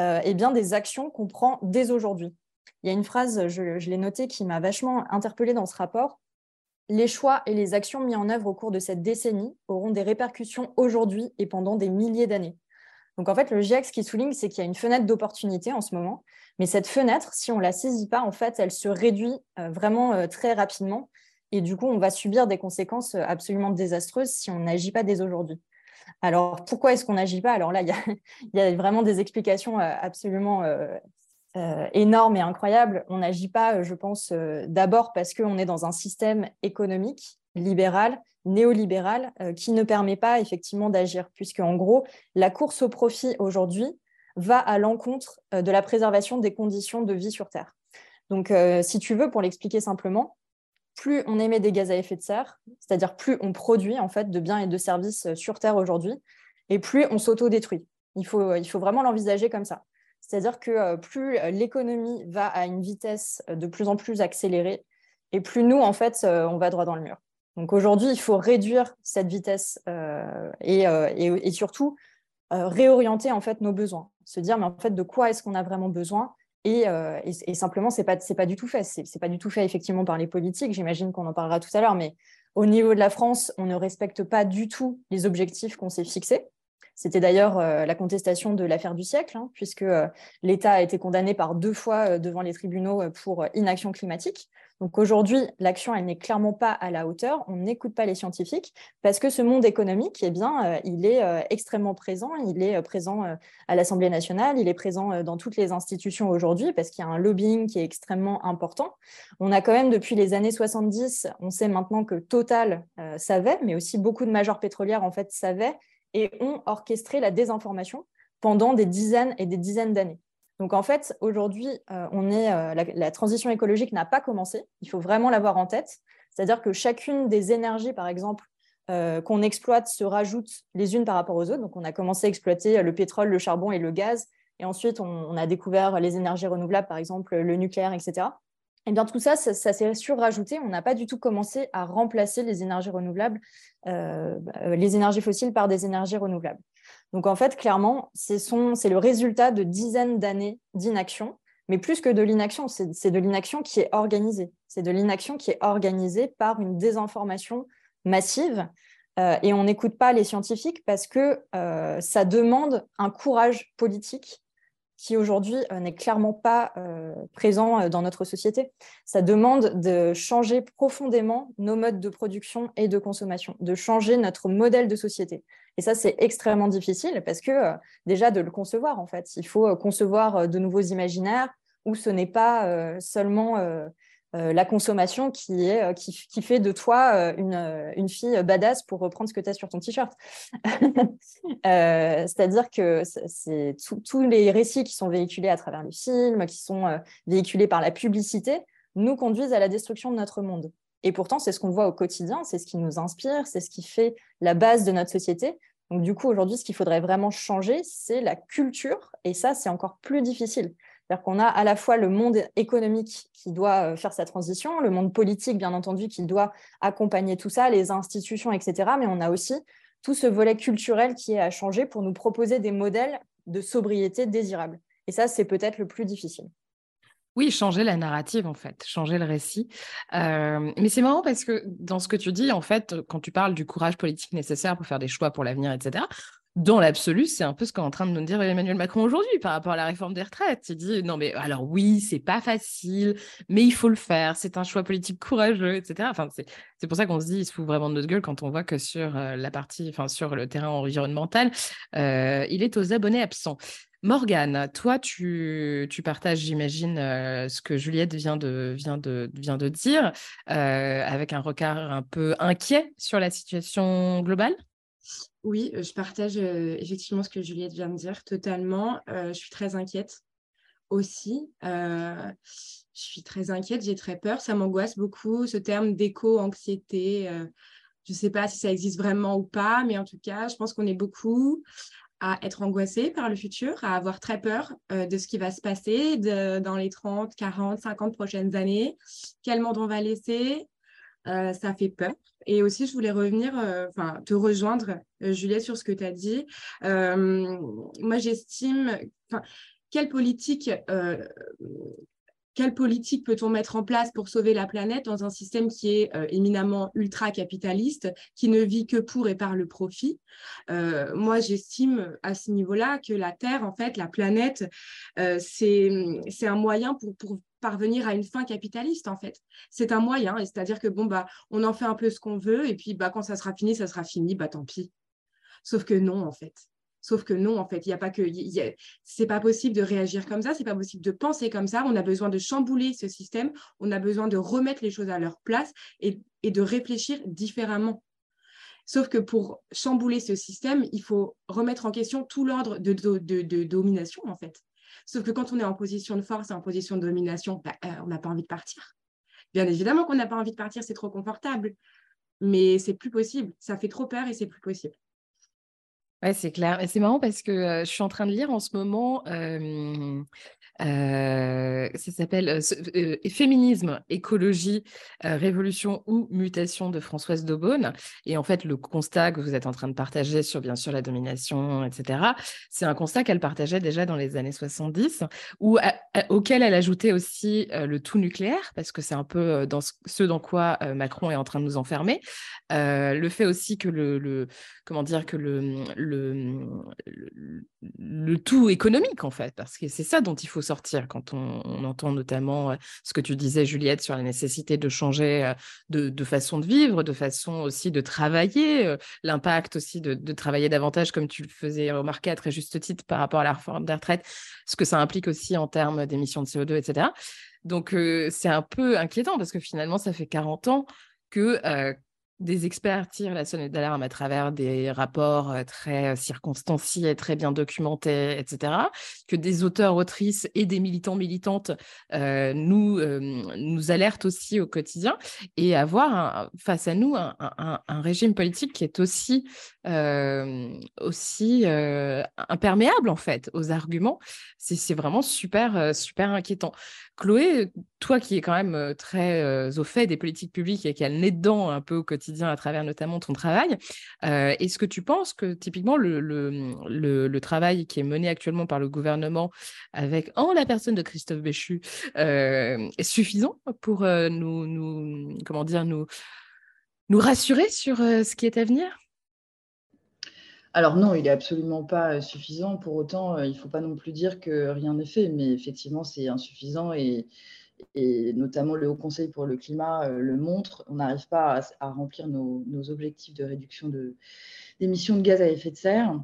euh, eh bien, des actions qu'on prend dès aujourd'hui. Il y a une phrase, je, je l'ai notée, qui m'a vachement interpellée dans ce rapport. Les choix et les actions mis en œuvre au cours de cette décennie auront des répercussions aujourd'hui et pendant des milliers d'années. Donc en fait, le GIEC, ce qui souligne, c'est qu'il y a une fenêtre d'opportunité en ce moment. Mais cette fenêtre, si on ne la saisit pas, en fait, elle se réduit euh, vraiment euh, très rapidement. Et du coup, on va subir des conséquences euh, absolument désastreuses si on n'agit pas dès aujourd'hui. Alors, pourquoi est-ce qu'on n'agit pas? Alors là, [LAUGHS] il y, a, vraiment des explications absolument énormes et incroyables. On n'agit pas, je pense, d'abord parce qu'on est dans un système économique libéral néolibéral euh, qui ne permet pas effectivement d'agir, puisque en gros, la course au profit aujourd'hui va à l'encontre euh, de la préservation des conditions de vie sur Terre. Donc, euh, si tu veux, pour l'expliquer simplement, plus on émet des gaz à effet de serre, c'est-à-dire plus on produit en fait de biens et de services sur Terre aujourd'hui, et plus on s'auto-détruit. Il faut, il faut vraiment l'envisager comme ça. C'est-à-dire que plus l'économie va à une vitesse de plus en plus accélérée, et plus nous, en fait, on va droit dans le mur. Donc aujourd'hui, il faut réduire cette vitesse euh, euh, et, surtout euh, réorienter en fait nos besoins. Se dire, mais en fait, de quoi est-ce qu'on a vraiment besoin? Et, simplement, ce n'est pas, pas du tout fait. Ce n'est pas du tout fait effectivement par les politiques. J'imagine qu'on en parlera tout à l'heure, mais au niveau de la France, on ne respecte pas du tout les objectifs qu'on s'est fixés. C'était d'ailleurs la contestation de l'affaire du siècle, hein, puisque l'État a été condamné par deux fois devant les tribunaux pour inaction climatique. Donc aujourd'hui, l'action, elle n'est clairement pas à la hauteur. On n'écoute pas les scientifiques parce que ce monde économique, eh bien, euh, il est euh, extrêmement présent. Il est euh, présent à l'Assemblée nationale, il est présent dans toutes les institutions aujourd'hui parce qu'il y a un lobbying qui est extrêmement important. On a quand même depuis les années 70, on sait maintenant que Total savait, mais aussi beaucoup de majors pétrolières en fait savaient et ont orchestré la désinformation pendant des dizaines et des dizaines d'années. Donc en fait, aujourd'hui, euh, euh, la, transition écologique n'a pas commencé. Il faut vraiment l'avoir en tête. C'est-à-dire que chacune des énergies, par exemple, euh, qu'on exploite se rajoute les unes par rapport aux autres. Donc on a commencé à exploiter le pétrole, le charbon et le gaz. et ensuite on, a découvert les énergies renouvelables, par exemple le nucléaire, etc. Et bien tout ça, ça, s'est surrajouté. On n'a pas du tout commencé à remplacer les énergies renouvelables, euh, les énergies fossiles par des énergies renouvelables. Donc en fait, clairement, c'est le résultat de dizaines d'années d'inaction mais plus que de l'inaction, c'est de l'inaction qui est organisée. C'est de l'inaction qui est organisée par une désinformation massive. Euh, et on n'écoute pas les scientifiques parce que euh, ça demande un courage politique qui aujourd'hui euh, n'est clairement pas présent dans notre société. Ça demande de changer profondément nos modes de production et de consommation, de changer notre modèle de société. Et ça, c'est extrêmement difficile parce que déjà de le concevoir, en fait, il faut concevoir de nouveaux imaginaires, où ce n'est pas euh, seulement euh, euh, la consommation qui, fait de toi une, fille badass pour reprendre ce que tu as sur ton t-shirt. [LAUGHS] C'est-à-dire que tous les récits qui sont véhiculés à travers les films, qui sont véhiculés par la publicité, nous conduisent à la destruction de notre monde. Et pourtant, c'est ce qu'on voit au quotidien, c'est ce qui nous inspire, c'est ce qui fait la base de notre société. Donc du coup, aujourd'hui, ce qu'il faudrait vraiment changer, c'est la culture. Et ça, c'est encore plus difficile. C'est-à-dire qu'on a à la fois le monde économique qui doit euh, faire sa transition, le monde politique, bien entendu, qui doit accompagner tout ça, les institutions, etc. Mais on a aussi tout ce volet culturel qui est à changer pour nous proposer des modèles de sobriété désirables. Et ça, c'est peut-être le plus difficile. Oui, changer la narrative, en fait, changer le récit. Mais c'est marrant parce que dans ce que tu dis, en fait, quand tu parles du courage politique nécessaire pour faire des choix pour l'avenir, etc., dans l'absolu, c'est un peu ce qu'est en train de nous dire Emmanuel Macron aujourd'hui par rapport à la réforme des retraites. Il dit non, mais alors oui, c'est pas facile, mais il faut le faire. C'est un choix politique courageux, etc. Enfin, c'est pour ça qu'on se dit il se fout vraiment de notre gueule quand on voit que sur la partie, enfin sur le terrain environnemental, il est aux abonnés absents. Morgane, toi, tu, partages, j'imagine, euh, ce que Juliette vient de, dire, avec un regard un peu inquiet sur la situation globale? Oui, je partage effectivement ce que Juliette vient de dire totalement. je suis très inquiète aussi. je suis très inquiète, j'ai très peur. Ça m'angoisse beaucoup, ce terme d'éco-anxiété. je ne sais pas si ça existe vraiment ou pas, mais en tout cas, je pense qu'on est beaucoup à être angoissé par le futur, à avoir très peur de ce qui va se passer dans les 30, 40, 50 prochaines années. Quel monde on va laisser? Ça fait peur. Et aussi, je voulais revenir, euh, enfin, te rejoindre, euh, Juliette, sur ce que tu as dit. Euh, moi, j'estime, quelle politique quelle politique peut-on mettre en place pour sauver la planète dans un système qui est éminemment ultra-capitaliste, qui ne vit que pour et par le profit? Moi, j'estime à ce niveau-là que la Terre, en fait, la planète, c'est un moyen pour, pour, parvenir à une fin capitaliste en fait. C'est un moyen, c'est-à-dire que bon bah on en fait un peu ce qu'on veut et puis bah quand ça sera fini, ça sera fini, bah tant pis. Sauf que non en fait. Sauf que non, en fait, il n'y a pas que, c'est pas possible de réagir comme ça, c'est pas possible de penser comme ça. On a besoin de chambouler ce système, on a besoin de remettre les choses à leur place et, de réfléchir différemment. Sauf que pour chambouler ce système, il faut remettre en question tout l'ordre de, domination, en fait. Sauf que quand on est en position de force et en position de domination, bah, euh, on n'a pas envie de partir. Bien évidemment qu'on n'a pas envie de partir, c'est trop confortable. Mais c'est plus possible. Ça fait trop peur et c'est plus possible. Ouais, c'est clair. C'est marrant parce que je suis en train de lire en ce moment ça s'appelle euh, euh, Féminisme, écologie, révolution ou mutation de Françoise Daubonne. Et en fait, le constat que vous êtes en train de partager sur, bien sûr, la domination, etc., c'est un constat qu'elle partageait déjà dans les années 70, où, auquel elle ajoutait aussi le tout nucléaire, parce que c'est un peu dans ce, dans quoi Macron est en train de nous enfermer. le fait aussi que le, comment dire, que le, le, tout économique, en fait, parce que c'est ça dont il faut sortir quand on, entend notamment euh, ce que tu disais, Juliette, sur la nécessité de changer euh, de, façon de vivre, de façon aussi de travailler, euh, l'impact aussi de, travailler davantage, comme tu le faisais remarquer à très juste titre par rapport à la réforme des retraites, ce que ça implique aussi en termes d'émissions de CO2, etc. Donc, c'est un peu inquiétant parce que finalement, ça fait 40 ans que des experts tirent la sonnette d'alarme à travers des rapports euh, très euh, circonstanciés, très bien documentés, etc., que des auteurs, autrices et des militants, militantes euh, nous, nous alertent aussi au quotidien, et avoir face à nous un, un, régime politique qui est aussi, aussi imperméable, en fait, aux arguments, c'est vraiment super, super inquiétant. Chloé, toi qui es quand même très au fait des politiques publiques et qui a le nez dedans un peu au quotidien, à travers notamment ton travail. Euh, est-ce que tu penses que typiquement le, travail qui est mené actuellement par le gouvernement avec en la personne de Christophe Béchu euh, est suffisant pour euh, nous, nous, comment dire, nous, nous rassurer sur ce qui est à venir? Alors non, il n'est absolument pas suffisant. Pour autant, il ne faut pas non plus dire que rien n'est fait, mais effectivement, c'est insuffisant et, et notamment le Haut Conseil pour le climat euh, le montre, on n'arrive pas à, remplir nos, objectifs de réduction d'émissions de, gaz à effet de serre.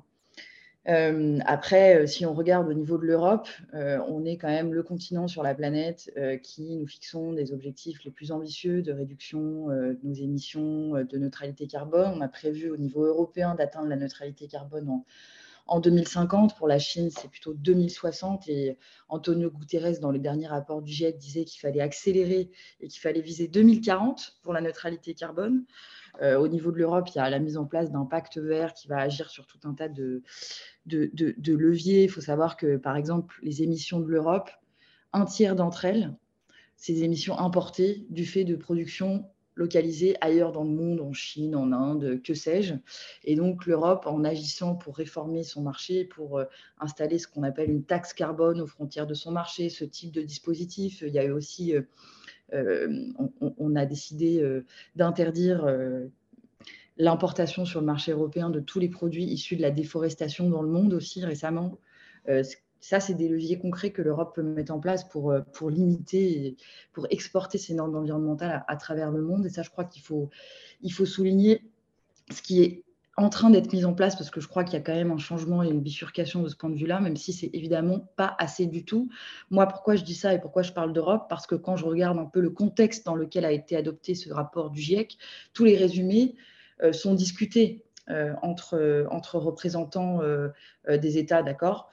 Euh, après, euh, si on regarde au niveau de l'Europe, on est quand même le continent sur la planète qui nous fixons des objectifs les plus ambitieux de réduction de nos émissions de neutralité carbone. On a prévu au niveau européen d'atteindre la neutralité carbone en en 2050. Pour la Chine, c'est plutôt 2060. Et Antonio Guterres, dans le dernier rapport du GIEC, disait qu'il fallait accélérer et qu'il fallait viser 2040 pour la neutralité carbone. Euh, au niveau de l'Europe, il y a la mise en place d'un pacte vert qui va agir sur tout un tas de, de, leviers. Il faut savoir que, par exemple, les émissions de l'Europe, un tiers d'entre elles, des émissions importées du fait de production localisés ailleurs dans le monde, en Chine, en Inde, que sais-je. Et donc l'Europe, en agissant pour réformer son marché, pour euh, installer ce qu'on appelle une taxe carbone aux frontières de son marché, ce type de dispositif, il y a eu aussi, euh, euh, on, a décidé d'interdire l'importation sur le marché européen de tous les produits issus de la déforestation dans le monde aussi récemment. Ça, c'est des leviers concrets que l'Europe peut mettre en place pour, euh, limiter, pour exporter ces normes environnementales à, travers le monde. Et ça, je crois qu'il faut, souligner ce qui est en train d'être mis en place parce que je crois qu'il y a quand même un changement et une bifurcation de ce point de vue-là, même si c'est évidemment pas assez du tout. Moi, pourquoi je dis ça et pourquoi je parle d'Europe? Parce que quand je regarde un peu le contexte dans lequel a été adopté ce rapport du GIEC, tous les résumés euh, sont discutés entre, entre représentants euh, euh, des États, d'accord?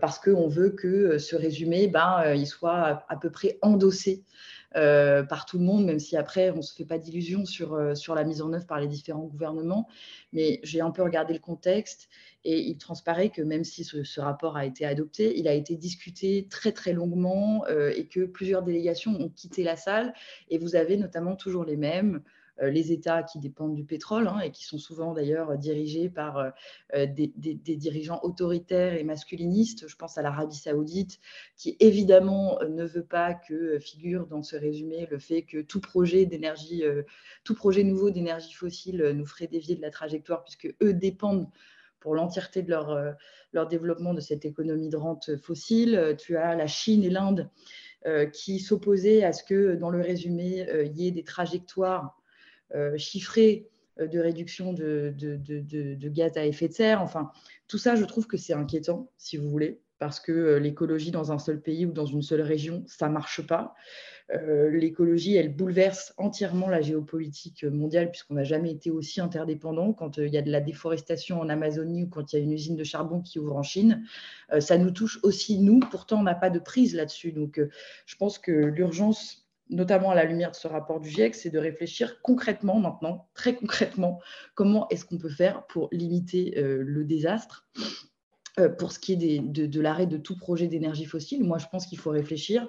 Parce qu'on veut que ce résumé, ben, il soit à, peu près endossé par tout le monde, même si après, on ne se fait pas d'illusions sur, sur la mise en œuvre par les différents gouvernements. Mais j'ai un peu regardé le contexte et il transparaît que même si ce, rapport a été adopté, il a été discuté très très longuement et que plusieurs délégations ont quitté la salle. Et vous avez notamment toujours les mêmes. Euh, les États qui dépendent du pétrole hein, et qui sont souvent d'ailleurs dirigés par euh, euh, des, dirigeants autoritaires et masculinistes. Je pense à l'Arabie saoudite qui évidemment ne veut pas que figure dans ce résumé le fait que tout projet d'énergie, tout projet nouveau d'énergie fossile nous ferait dévier de la trajectoire puisque eux dépendent pour l'entièreté de leur, leur développement de cette économie de rente fossile. Tu as la Chine et l'Inde qui s'opposaient à ce que dans le résumé, il y ait des trajectoires euh, chiffré euh, de réduction de, de, gaz à effet de serre. Enfin, tout ça, je trouve que c'est inquiétant, si vous voulez, parce que euh, l'écologie dans un seul pays ou dans une seule région, ça ne marche pas. l'écologie, elle bouleverse entièrement la géopolitique mondiale, puisqu'on n'a jamais été aussi interdépendant. Quand il y a de la déforestation en Amazonie ou quand il y a une usine de charbon qui ouvre en Chine, ça nous touche aussi, nous. Pourtant, on n'a pas de prise là-dessus. Donc, je pense que l'urgence notamment à la lumière de ce rapport du GIEC, c'est de réfléchir concrètement maintenant, très concrètement, comment est-ce qu'on peut faire pour limiter euh, le désastre. Euh, pour ce qui est de, l'arrêt de tout projet d'énergie fossile, moi je pense qu'il faut réfléchir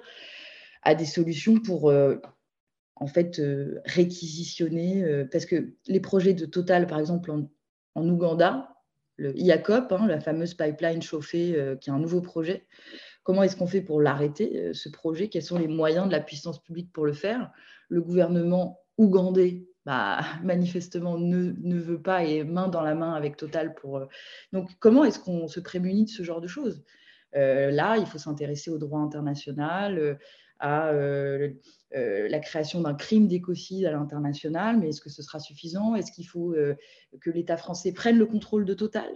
à des solutions pour euh, en fait réquisitionner, parce que les projets de Total, par exemple en, Ouganda, le IACOP, hein, la fameuse pipeline chauffée, qui est un nouveau projet, Comment est-ce qu'on fait pour l'arrêter, euh, ce projet? Quels sont les moyens de la puissance publique pour le faire? Le gouvernement ougandais, bah, [LAUGHS] manifestement, ne, veut pas et main dans la main avec Total pour. Euh, donc, comment est-ce qu'on se prémunit de ce genre de choses? Euh, Là, il faut s'intéresser au droit international, à la création d'un crime d'écocide à l'international, mais est-ce que ce sera suffisant? Est-ce qu'il faut que l'État français prenne le contrôle de Total?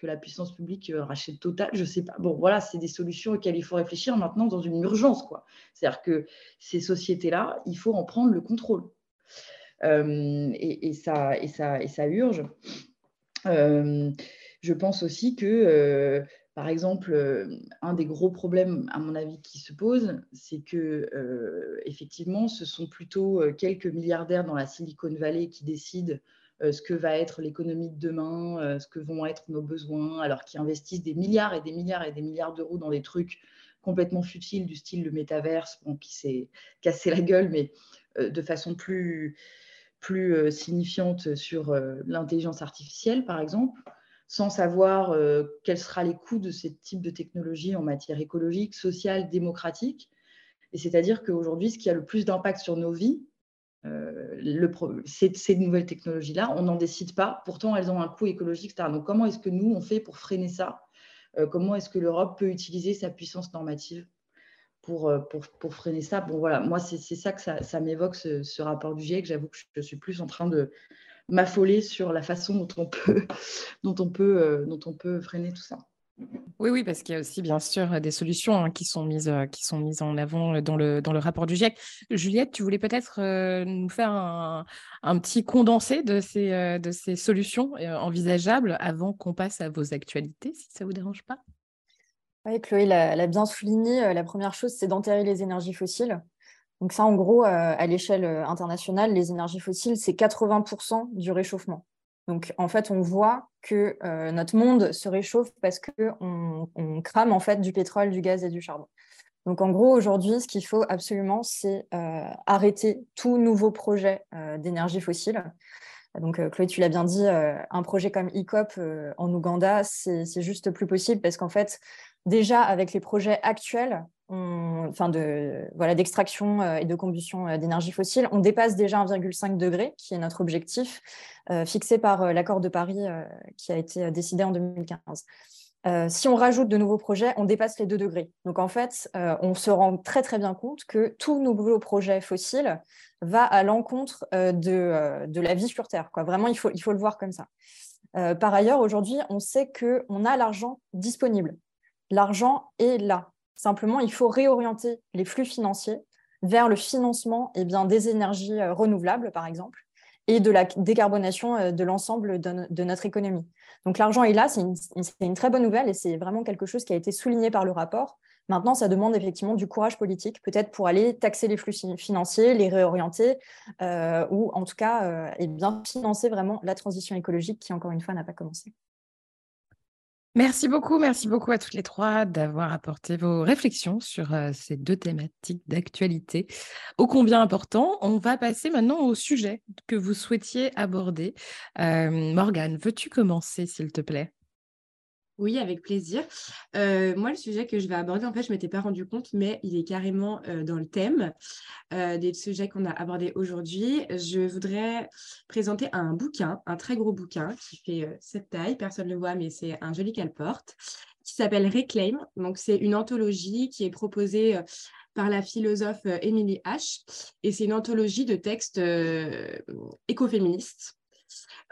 Que la puissance publique euh, rachète Total, je ne sais pas. Bon, voilà, c'est des solutions auxquelles il faut réfléchir maintenant dans une urgence. C'est-à-dire que ces sociétés-là, il faut en prendre le contrôle. et, ça, et, ça, et ça urge. je pense aussi que par exemple, euh, un des gros problèmes, à mon avis, qui se pose, c'est que euh, effectivement, ce sont plutôt euh, quelques milliardaires dans la Silicon Valley qui décident ce que va être l'économie de demain, ce que vont être nos besoins, alors qu'ils investissent des milliards et des milliards et des milliards d'euros dans des trucs complètement futiles du style le métaverse, qui s'est cassé la gueule, mais de façon plus, plus signifiante sur l'intelligence artificielle, par exemple sans savoir euh, quels seront les coûts de ce type de technologie en matière écologique, sociale, démocratique. Et c'est-à-dire qu'aujourd'hui, ce qui a le plus d'impact sur nos vies, euh, ces nouvelles technologies-là, on n'en décide pas. Pourtant, elles ont un coût écologique, etc. Donc, comment est-ce que nous, on fait pour freiner ça? Euh, Comment est-ce que l'Europe peut utiliser sa puissance normative pour, pour freiner ça? Bon, voilà, moi, c'est ça que ça, m'évoque, ce, ce, rapport du GIEC. J'avoue que je suis plus en train de, m'affoler sur la façon dont on peut, [LAUGHS] dont on peut, euh, dont on peut freiner tout ça. Oui, oui, parce qu'il y a aussi bien sûr des solutions hein, qui, sont mises, euh, qui sont mises en avant dans le, dans le rapport du GIEC. Juliette, tu voulais peut-être euh, nous faire un, un, petit condensé de ces, de ces solutions envisageables avant qu'on passe à vos actualités, si ça ne vous dérange pas? Oui, Chloé l'a bien souligné. La première chose, c'est d'enterrer les énergies fossiles. Donc ça, en gros, euh, à l'échelle euh, internationale, les énergies fossiles, c'est 80% du réchauffement. Donc en fait, on voit que euh, notre monde se réchauffe parce qu'on on crame en fait du pétrole, du gaz et du charbon. Donc en gros, aujourd'hui, ce qu'il faut absolument, c'est arrêter tout nouveau projet d'énergie fossile. Donc Chloé, tu l'as bien dit, un projet comme ECOP en Ouganda, c'est juste plus possible parce qu'en fait, déjà avec les projets actuels, enfin voilà d'extraction euh, et de combustion euh, d'énergie fossile, on dépasse déjà 1,5 degré, qui est notre objectif euh, fixé par l'accord de Paris qui a été décidé en 2015. si on rajoute de nouveaux projets, on dépasse les 2 degrés. Donc en fait, on se rend très très bien compte que tout nouveau projet fossile va à l'encontre de, de, la vie sur Terre. Vraiment, il faut, il faut le voir comme ça. par ailleurs, aujourd'hui, on sait qu'on a l'argent disponible. L'argent est là. Simplement, il faut réorienter les flux financiers vers le financement eh des énergies euh, renouvelables, par exemple, et de la décarbonation euh, de l'ensemble de, notre économie. Donc l'argent est là, c'est une, très bonne nouvelle et c'est vraiment quelque chose qui a été souligné par le rapport. Maintenant, ça demande effectivement du courage politique, peut-être pour aller taxer les flux financiers, les réorienter, euh, ou en tout cas, eh financer vraiment la transition écologique qui, encore une fois, n'a pas commencé. Merci beaucoup, merci beaucoup à toutes les trois d'avoir apporté vos réflexions sur euh, ces deux thématiques d'actualité ô combien important. On va passer maintenant au sujet que vous souhaitiez aborder. Euh, Morgane, veux-tu commencer, s'il te plaît? Oui, avec plaisir. Euh, moi, le sujet que je vais aborder, en fait, je ne m'étais pas rendu compte, mais il est carrément euh, dans le thème euh, des sujets qu'on a abordés aujourd'hui. Je voudrais présenter un bouquin, un très gros bouquin qui fait cette taille, personne ne le voit, mais c'est un joli qu'elle porte, qui s'appelle Reclaim. Donc, c'est une anthologie qui est proposée par la philosophe Emily H. Et c'est une anthologie de textes écoféministes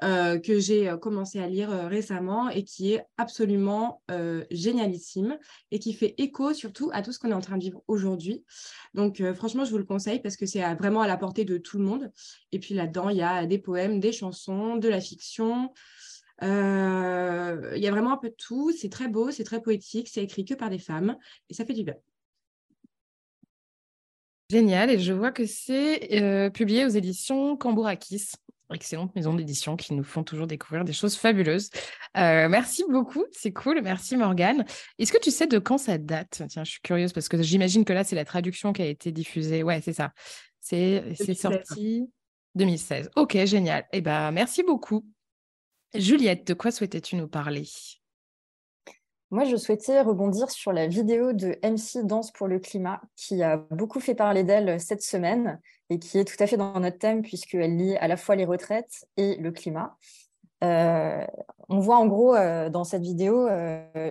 euh, que j'ai euh, commencé à lire euh, récemment et qui est absolument génialissime et qui fait écho surtout à tout ce qu'on est en train de vivre aujourd'hui. Donc franchement, je vous le conseille parce que c'est vraiment à la portée de tout le monde. Et puis là-dedans, il y a des poèmes, des chansons, de la fiction. Il y a vraiment un peu de tout. C'est très beau, c'est très poétique, c'est écrit que par des femmes et ça fait du bien. Génial, et je vois que c'est publié aux éditions Cambourakis excellente maison d'édition qui nous font toujours découvrir des choses fabuleuses. Euh, merci beaucoup, c'est cool. Merci Morgane. Est-ce que tu sais de quand ça date? Tiens, je suis curieuse parce que j'imagine que là, c'est la traduction qui a été diffusée. Ouais, c'est ça. C'est sorti 2016. Ok, génial. Eh ben, merci beaucoup. Juliette, de quoi souhaitais-tu nous parler? Moi, je souhaitais rebondir sur la vidéo de MC Danse pour le climat, qui a beaucoup fait parler d'elle cette semaine et qui est tout à fait dans notre thème, puisqu'elle lie à la fois les retraites et le climat. On voit en gros dans cette vidéo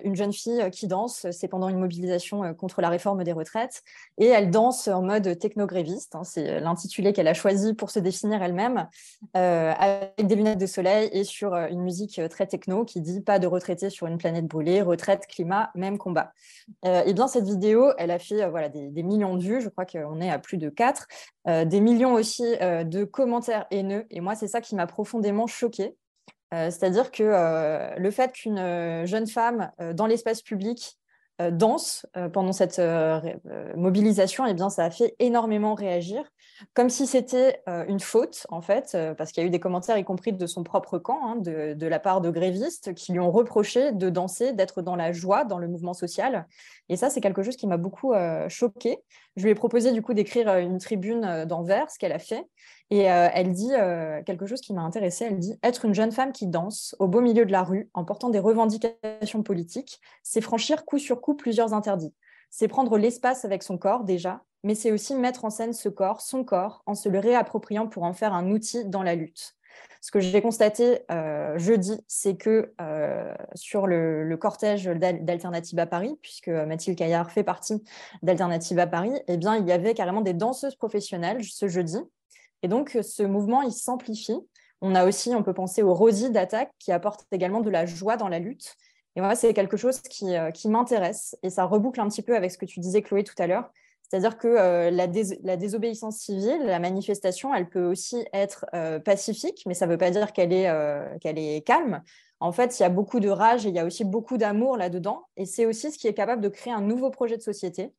une jeune fille qui danse, c'est pendant une mobilisation contre la réforme des retraites, et elle danse en mode technogréviste, hein, c'est l'intitulé qu'elle a choisi pour se définir elle-même, avec des lunettes de soleil et sur une musique très techno qui dit pas de retraités sur une planète brûlée, retraite, climat, même combat. et bien cette vidéo, elle a fait voilà, des, des, millions de vues, je crois qu'on est à plus de 4, des millions aussi de commentaires haineux, et moi c'est ça qui m'a profondément choquée. Euh, c'est-à-dire que euh, le fait qu'une euh, jeune femme dans l'espace public danse pendant cette mobilisation, eh bien, ça a fait énormément réagir, comme si c'était une faute, en fait, parce qu'il y a eu des commentaires, y compris de son propre camp, hein, de, la part de grévistes, qui lui ont reproché de danser, d'être dans la joie, dans le mouvement social. Et ça, c'est quelque chose qui m'a beaucoup choquée. Je lui ai proposé, du coup, d'écrire une tribune d'envers, ce qu'elle a fait. Et euh, elle dit euh, quelque chose qui m'a intéressée. Elle dit Être une jeune femme qui danse au beau milieu de la rue en portant des revendications politiques, c'est franchir coup sur coup plusieurs interdits. C'est prendre l'espace avec son corps déjà, mais c'est aussi mettre en scène ce corps, son corps, en se le réappropriant pour en faire un outil dans la lutte. Ce que j'ai constaté euh, jeudi, c'est que sur le, cortège d'Alternative à Paris, puisque Mathilde Caillard fait partie d'Alternative à Paris, eh bien, il y avait carrément des danseuses professionnelles ce jeudi et donc, ce mouvement, il s'amplifie. On a aussi, on peut penser au Rosie d'attaque qui apporte également de la joie dans la lutte. Et moi, c'est quelque chose euh, qui m'intéresse et ça reboucle un petit peu avec ce que tu disais, Chloé, tout à l'heure. C'est-à-dire que euh, la, désobéissance civile, la manifestation, elle peut aussi être euh, pacifique, mais ça ne veut pas dire qu'elle est, qu'elle est calme. En fait, il y a beaucoup de rage et il y a aussi beaucoup d'amour là-dedans. Et c'est aussi ce qui est capable de créer un nouveau projet de société.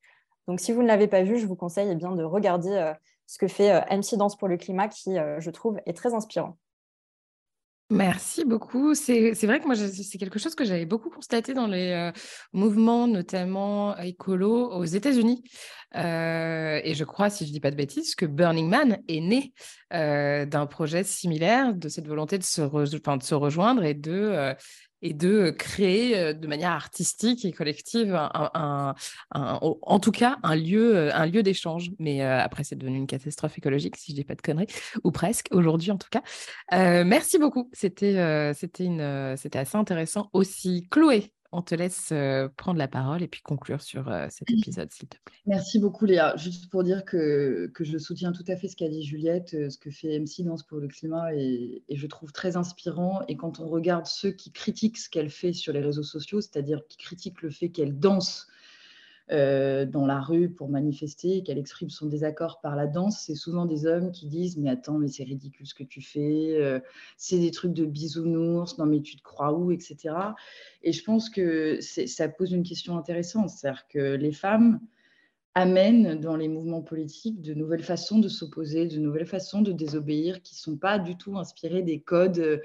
Donc, si vous ne l'avez pas vu, je vous conseille eh bien, de regarder ce que fait euh, MC Danse pour le climat, qui, euh, je trouve, est très inspirant. Merci beaucoup. C'est vrai que moi, c'est quelque chose que j'avais beaucoup constaté dans les euh, mouvements, notamment écolo aux États-Unis. et je crois, si je ne dis pas de bêtises, que Burning Man est né d'un projet similaire, de cette volonté de se rejoindre et de et de créer euh, de manière artistique et collective, un, en tout cas, un lieu, euh, un lieu d'échange. Mais euh, après, c'est devenu une catastrophe écologique, si je dis pas de conneries, ou presque, aujourd'hui en tout cas. merci beaucoup, c'était c'était assez intéressant aussi. Chloé, on te laisse prendre la parole et puis conclure sur cet épisode, s'il te plaît. Merci beaucoup, Léa. Juste pour dire que, que je soutiens tout à fait ce qu'a dit Juliette, ce que fait MC Danse pour le climat, et, et, je trouve très inspirant. Et quand on regarde ceux qui critiquent ce qu'elle fait sur les réseaux sociaux, c'est-à-dire qui critiquent le fait qu'elle danse dans la rue pour manifester, qu'elle exprime son désaccord par la danse, c'est souvent des hommes qui disent Mais attends, mais c'est ridicule ce que tu fais, euh, c'est des trucs de bisounours, non mais tu te crois où, etc. Et je pense que ça pose une question intéressante, c'est-à-dire que les femmes amènent dans les mouvements politiques de nouvelles façons de s'opposer, de nouvelles façons de désobéir qui ne sont pas du tout inspirées des codes euh,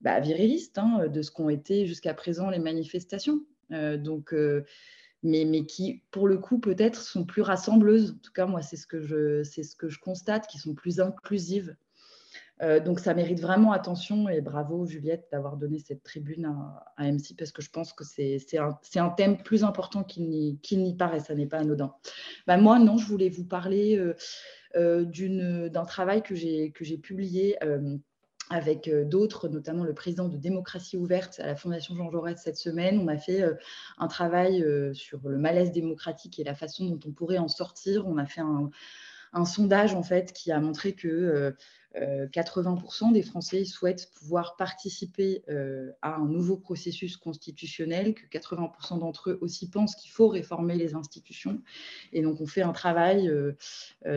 bah, virilistes hein, de ce qu'ont été jusqu'à présent les manifestations. donc, mais, qui, pour le coup, peut-être sont plus rassembleuses. En tout cas, moi, c'est ce que je, ce que je constate, qui sont plus inclusives. Euh, donc, ça mérite vraiment attention et bravo, Juliette, d'avoir donné cette tribune à, MC parce que je pense que c'est, un, thème plus important qu'il n'y, paraît, ça n'est pas anodin. Bah, moi, non, je voulais vous parler euh, euh, d'un travail que j'ai publié avec euh, d'autres, notamment le président de Démocratie ouverte à la Fondation Jean Jaurès cette semaine. On a fait euh, un travail euh, sur le malaise démocratique et la façon dont on pourrait en sortir. On a fait un, un sondage en fait qui a montré que 80% euh, des Français souhaitent pouvoir participer euh, à un nouveau processus constitutionnel, que 80% d'entre eux aussi pensent qu'il faut réformer les institutions. Et donc, on fait un travail euh,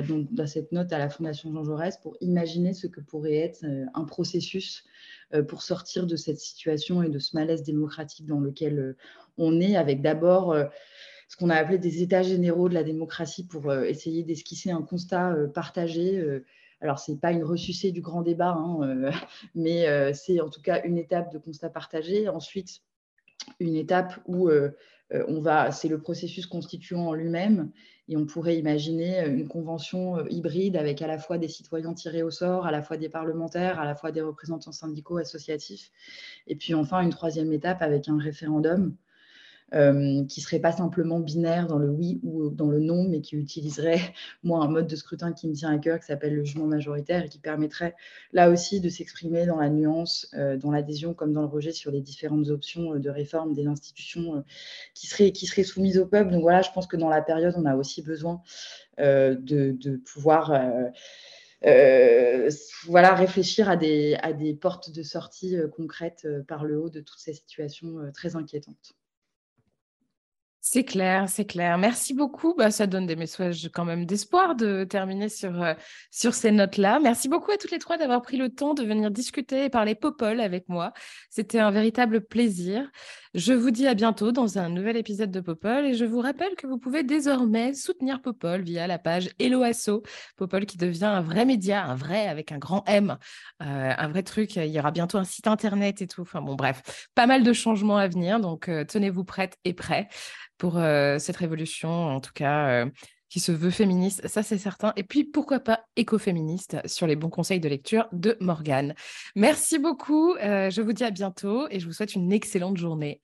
donc, dans cette note à la Fondation Jean Jaurès pour imaginer ce que pourrait être un processus pour sortir de cette situation et de ce malaise démocratique dans lequel on est, avec d'abord ce qu'on a appelé des états généraux de la démocratie pour essayer d'esquisser un constat partagé alors, ce n'est pas une ressucée du grand débat, hein, euh, [LAUGHS] mais euh, c'est en tout cas une étape de constat partagé. Ensuite, une étape où euh, on va, c'est le processus constituant lui-même, et on pourrait imaginer une convention hybride avec à la fois des citoyens tirés au sort, à la fois des parlementaires, à la fois des représentants syndicaux, associatifs, et puis enfin une troisième étape avec un référendum euh, qui ne serait pas simplement binaire dans le oui ou dans le non, mais qui utiliserait, [LAUGHS] moi, un mode de scrutin qui me tient à cœur, qui s'appelle le jugement majoritaire, et qui permettrait là aussi de s'exprimer dans la nuance, euh, dans l'adhésion comme dans le rejet sur les différentes options de réforme des institutions qui, seraient, qui soumises au peuple. Donc voilà, je pense que dans la période, on a aussi besoin de, pouvoir euh, voilà, réfléchir à des, à des portes de sortie euh, concrètes euh, par le haut de toutes ces situations très inquiétantes. C'est clair, c'est clair. Merci beaucoup. Bah, ça donne des messages quand même d'espoir de terminer sur, euh, sur ces notes-là. Merci beaucoup à toutes les trois d'avoir pris le temps de venir discuter et parler Popol avec moi. C'était un véritable plaisir. Je vous dis à bientôt dans un nouvel épisode de Popol et je vous rappelle que vous pouvez désormais soutenir Popol via la page Helloasso. Popol qui devient un vrai média, un vrai avec un grand M, euh, un vrai truc. Il y aura bientôt un site internet et tout. Enfin bon, bref, pas mal de changements à venir. Donc euh, tenez-vous prête et prêts pour euh, cette révolution, en tout cas, euh, qui se veut féministe, ça c'est certain. Et puis, pourquoi pas écoféministe sur les bons conseils de lecture de Morgane. Merci beaucoup, euh, je vous dis à bientôt et je vous souhaite une excellente journée.